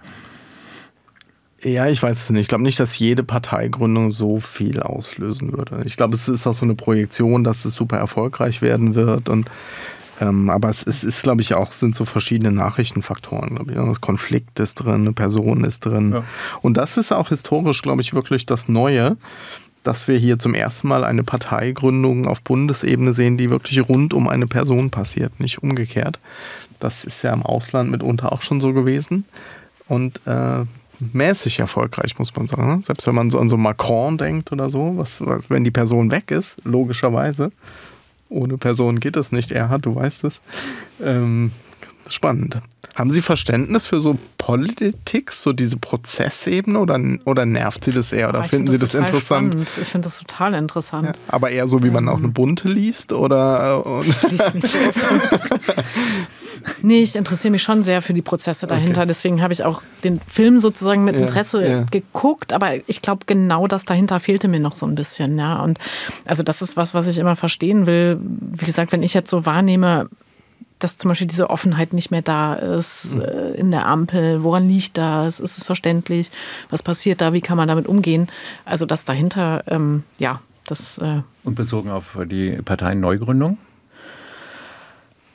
Ja, ich weiß es nicht. Ich glaube nicht, dass jede Parteigründung so viel auslösen würde. Ich glaube, es ist auch so eine Projektion, dass es super erfolgreich werden wird. Und, ähm, aber es ist, ist glaube ich, auch sind so verschiedene Nachrichtenfaktoren. Glaube ich. Das Konflikt ist drin, eine Person ist drin. Ja. Und das ist auch historisch, glaube ich, wirklich das Neue, dass wir hier zum ersten Mal eine Parteigründung auf Bundesebene sehen, die wirklich rund um eine Person passiert, nicht umgekehrt. Das ist ja im Ausland mitunter auch schon so gewesen. Und äh, mäßig erfolgreich, muss man sagen. ne? Selbst wenn man so an so Macron denkt oder so, was, was, wenn die Person weg ist, logischerweise. Ohne Person geht es nicht. Er hat, du weißt es. Ähm, spannend. Haben Sie Verständnis für so Politik, so diese Prozessebene oder, oder nervt Sie das eher oder ich finden find Sie das interessant? Spannend. Ich finde das total interessant. Ja, aber eher so, wie man auch eine bunte liest oder äh, und liest nicht so oft. *laughs* nee, ich interessiere mich schon sehr für die Prozesse dahinter. Okay. Deswegen habe ich auch den Film sozusagen mit Ja, Interesse ja. geguckt. Aber ich glaube, genau das dahinter fehlte mir noch so ein bisschen. Ja, und also das ist was, was ich immer verstehen will. Wie gesagt, wenn ich jetzt so wahrnehme, dass zum Beispiel diese Offenheit nicht mehr da ist äh, in der Ampel. Woran liegt das? Ist es verständlich? Was passiert da? Wie kann man damit umgehen? Also das dahinter, ähm, ja, das äh, Und bezogen auf die Parteienneugründung?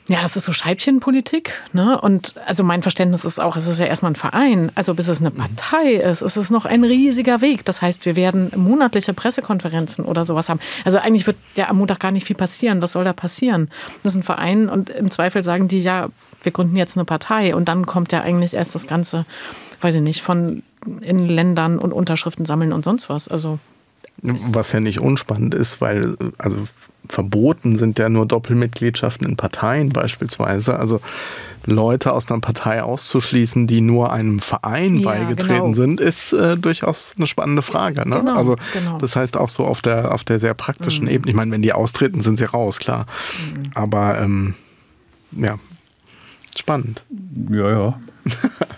Ja, das ist so Scheibchenpolitik. Ne? Und also mein Verständnis ist auch, es ist ja erstmal ein Verein. Also bis es eine Partei ist, ist es noch ein riesiger Weg. Das heißt, wir werden monatliche Pressekonferenzen oder sowas haben. Also eigentlich wird ja am Montag gar nicht viel passieren. Was soll da passieren? Das ist ein Verein und im Zweifel sagen die, ja, wir gründen jetzt eine Partei. Und dann kommt ja eigentlich erst das Ganze, weiß ich nicht, von in Ländern und Unterschriften sammeln und sonst was. Also was ja nicht unspannend ist, weil also verboten sind ja nur Doppelmitgliedschaften in Parteien beispielsweise. Also Leute aus einer Partei auszuschließen, die nur einem Verein Ja, beigetreten genau. sind, ist äh, durchaus eine spannende Frage. Ne? Genau, also genau. das heißt auch so auf der auf der sehr praktischen Mhm. Ebene. Ich meine, wenn die austreten, sind sie raus, klar. Aber ähm, ja, Spannend. Ja, ja.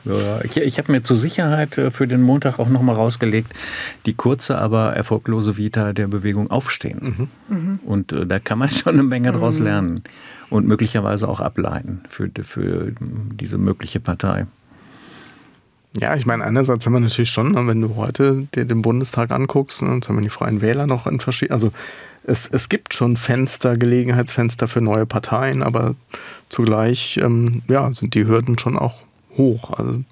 ja ich, ich habe mir zur Sicherheit äh, für den Montag auch nochmal rausgelegt, die kurze, aber erfolglose Vita der Bewegung Aufstehen. Mhm. Und äh, da kann man *laughs* schon eine Menge draus mhm. lernen und möglicherweise auch ableiten für, für diese mögliche Partei. Ja, ich meine, einerseits haben wir natürlich schon, ne, wenn du heute dir den Bundestag anguckst, ne, jetzt haben wir die Freien Wähler noch in verschiedenen, also es, es gibt schon Fenster, Gelegenheitsfenster für neue Parteien, aber zugleich ähm, ja, sind die Hürden schon auch hoch. Also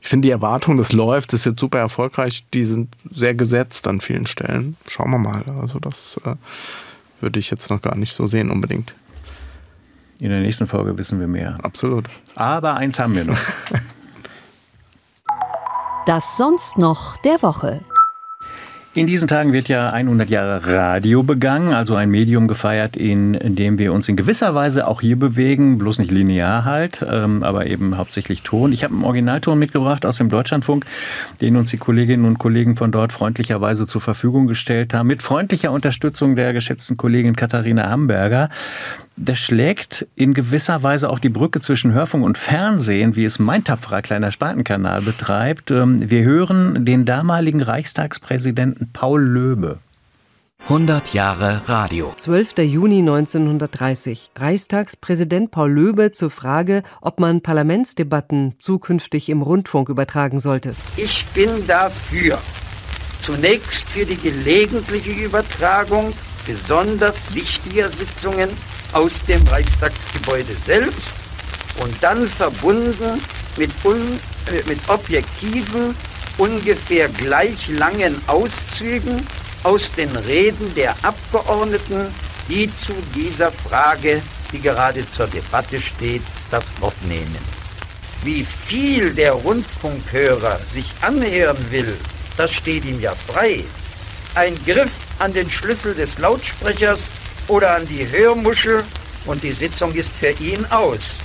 ich finde die Erwartung, das läuft, das wird super erfolgreich, die sind sehr gesetzt an vielen Stellen. Schauen wir mal. Also das äh, würde ich jetzt noch gar nicht so sehen unbedingt. In der nächsten Folge wissen wir mehr. Absolut. Aber eins haben wir noch. *laughs* Das sonst noch der Woche. In diesen Tagen wird ja 100 Jahre Radio begangen, also ein Medium gefeiert, in dem wir uns in gewisser Weise auch hier bewegen, bloß nicht linear halt, ähm, aber eben hauptsächlich Ton. Ich habe einen Originalton mitgebracht aus dem Deutschlandfunk, den uns die Kolleginnen und Kollegen von dort freundlicherweise zur Verfügung gestellt haben, mit freundlicher Unterstützung der geschätzten Kollegin Katharina Hamburger das schlägt in gewisser Weise auch die Brücke zwischen Hörfunk und Fernsehen, wie es mein tapferer kleiner Spatenkanal betreibt. Ähm, wir hören den damaligen Reichstagspräsidenten Paul Löbe. 100 Jahre Radio. 12. Juni 1930. Reichstagspräsident Paul Löbe zur Frage, ob man Parlamentsdebatten zukünftig im Rundfunk übertragen sollte. Ich bin dafür. Zunächst für die gelegentliche Übertragung besonders wichtiger Sitzungen aus dem Reichstagsgebäude selbst und dann verbunden mit, un, äh, mit objektiven, ungefähr gleich langen Auszügen aus den Reden der Abgeordneten, die zu dieser Frage, die gerade zur Debatte steht, das Wort nehmen. Wie viel der Rundfunkhörer sich anhören will, das steht ihm ja frei. Ein Griff an den Schlüssel des Lautsprechers oder an die Hörmuschel und die Sitzung ist für ihn aus.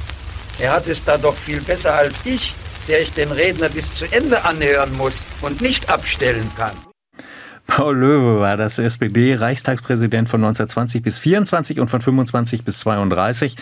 Er hat es da doch viel besser als ich, der ich den Redner bis zu Ende anhören muss und nicht abstellen kann. Paul Löwe war das SPD-Reichstagspräsident von 1920 bis 24 und von 25 bis 32.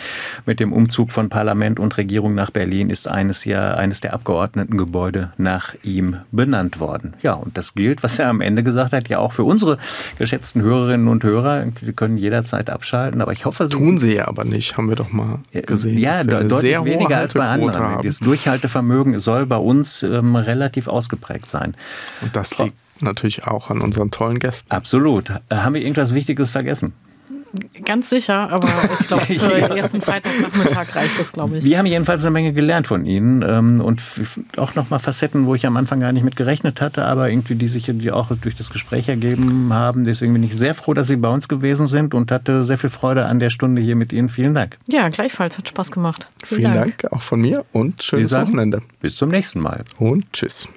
Mit dem Umzug von Parlament und Regierung nach Berlin ist eines, Jahr, eines der Abgeordnetengebäude nach ihm benannt worden. Ja, und das gilt, was er am Ende gesagt hat, ja auch für unsere geschätzten Hörerinnen und Hörer. Sie können jederzeit abschalten, aber ich hoffe, Sie tun sie ja aber nicht, haben wir doch mal gesehen. Ja, deutlich weniger als bei anderen. Haben. Das Durchhaltevermögen soll bei uns ähm, relativ ausgeprägt sein. Und das liegt natürlich auch an unseren tollen Gästen. Absolut. Äh, haben wir irgendwas Wichtiges vergessen? Ganz sicher, aber ich glaube, *laughs* ja. jetzt einen Freitagnachmittag reicht das, glaube ich. Wir haben jedenfalls eine Menge gelernt von Ihnen ähm, und auch nochmal Facetten, wo ich am Anfang gar nicht mit gerechnet hatte, aber irgendwie die sich die auch durch das Gespräch ergeben haben. Deswegen bin ich sehr froh, dass Sie bei uns gewesen sind und hatte sehr viel Freude an der Stunde hier mit Ihnen. Vielen Dank. Ja, gleichfalls. Hat Spaß gemacht. Vielen, Vielen Dank. Dank. auch von mir und schönes Wochenende. Bis zum nächsten Mal. Und tschüss.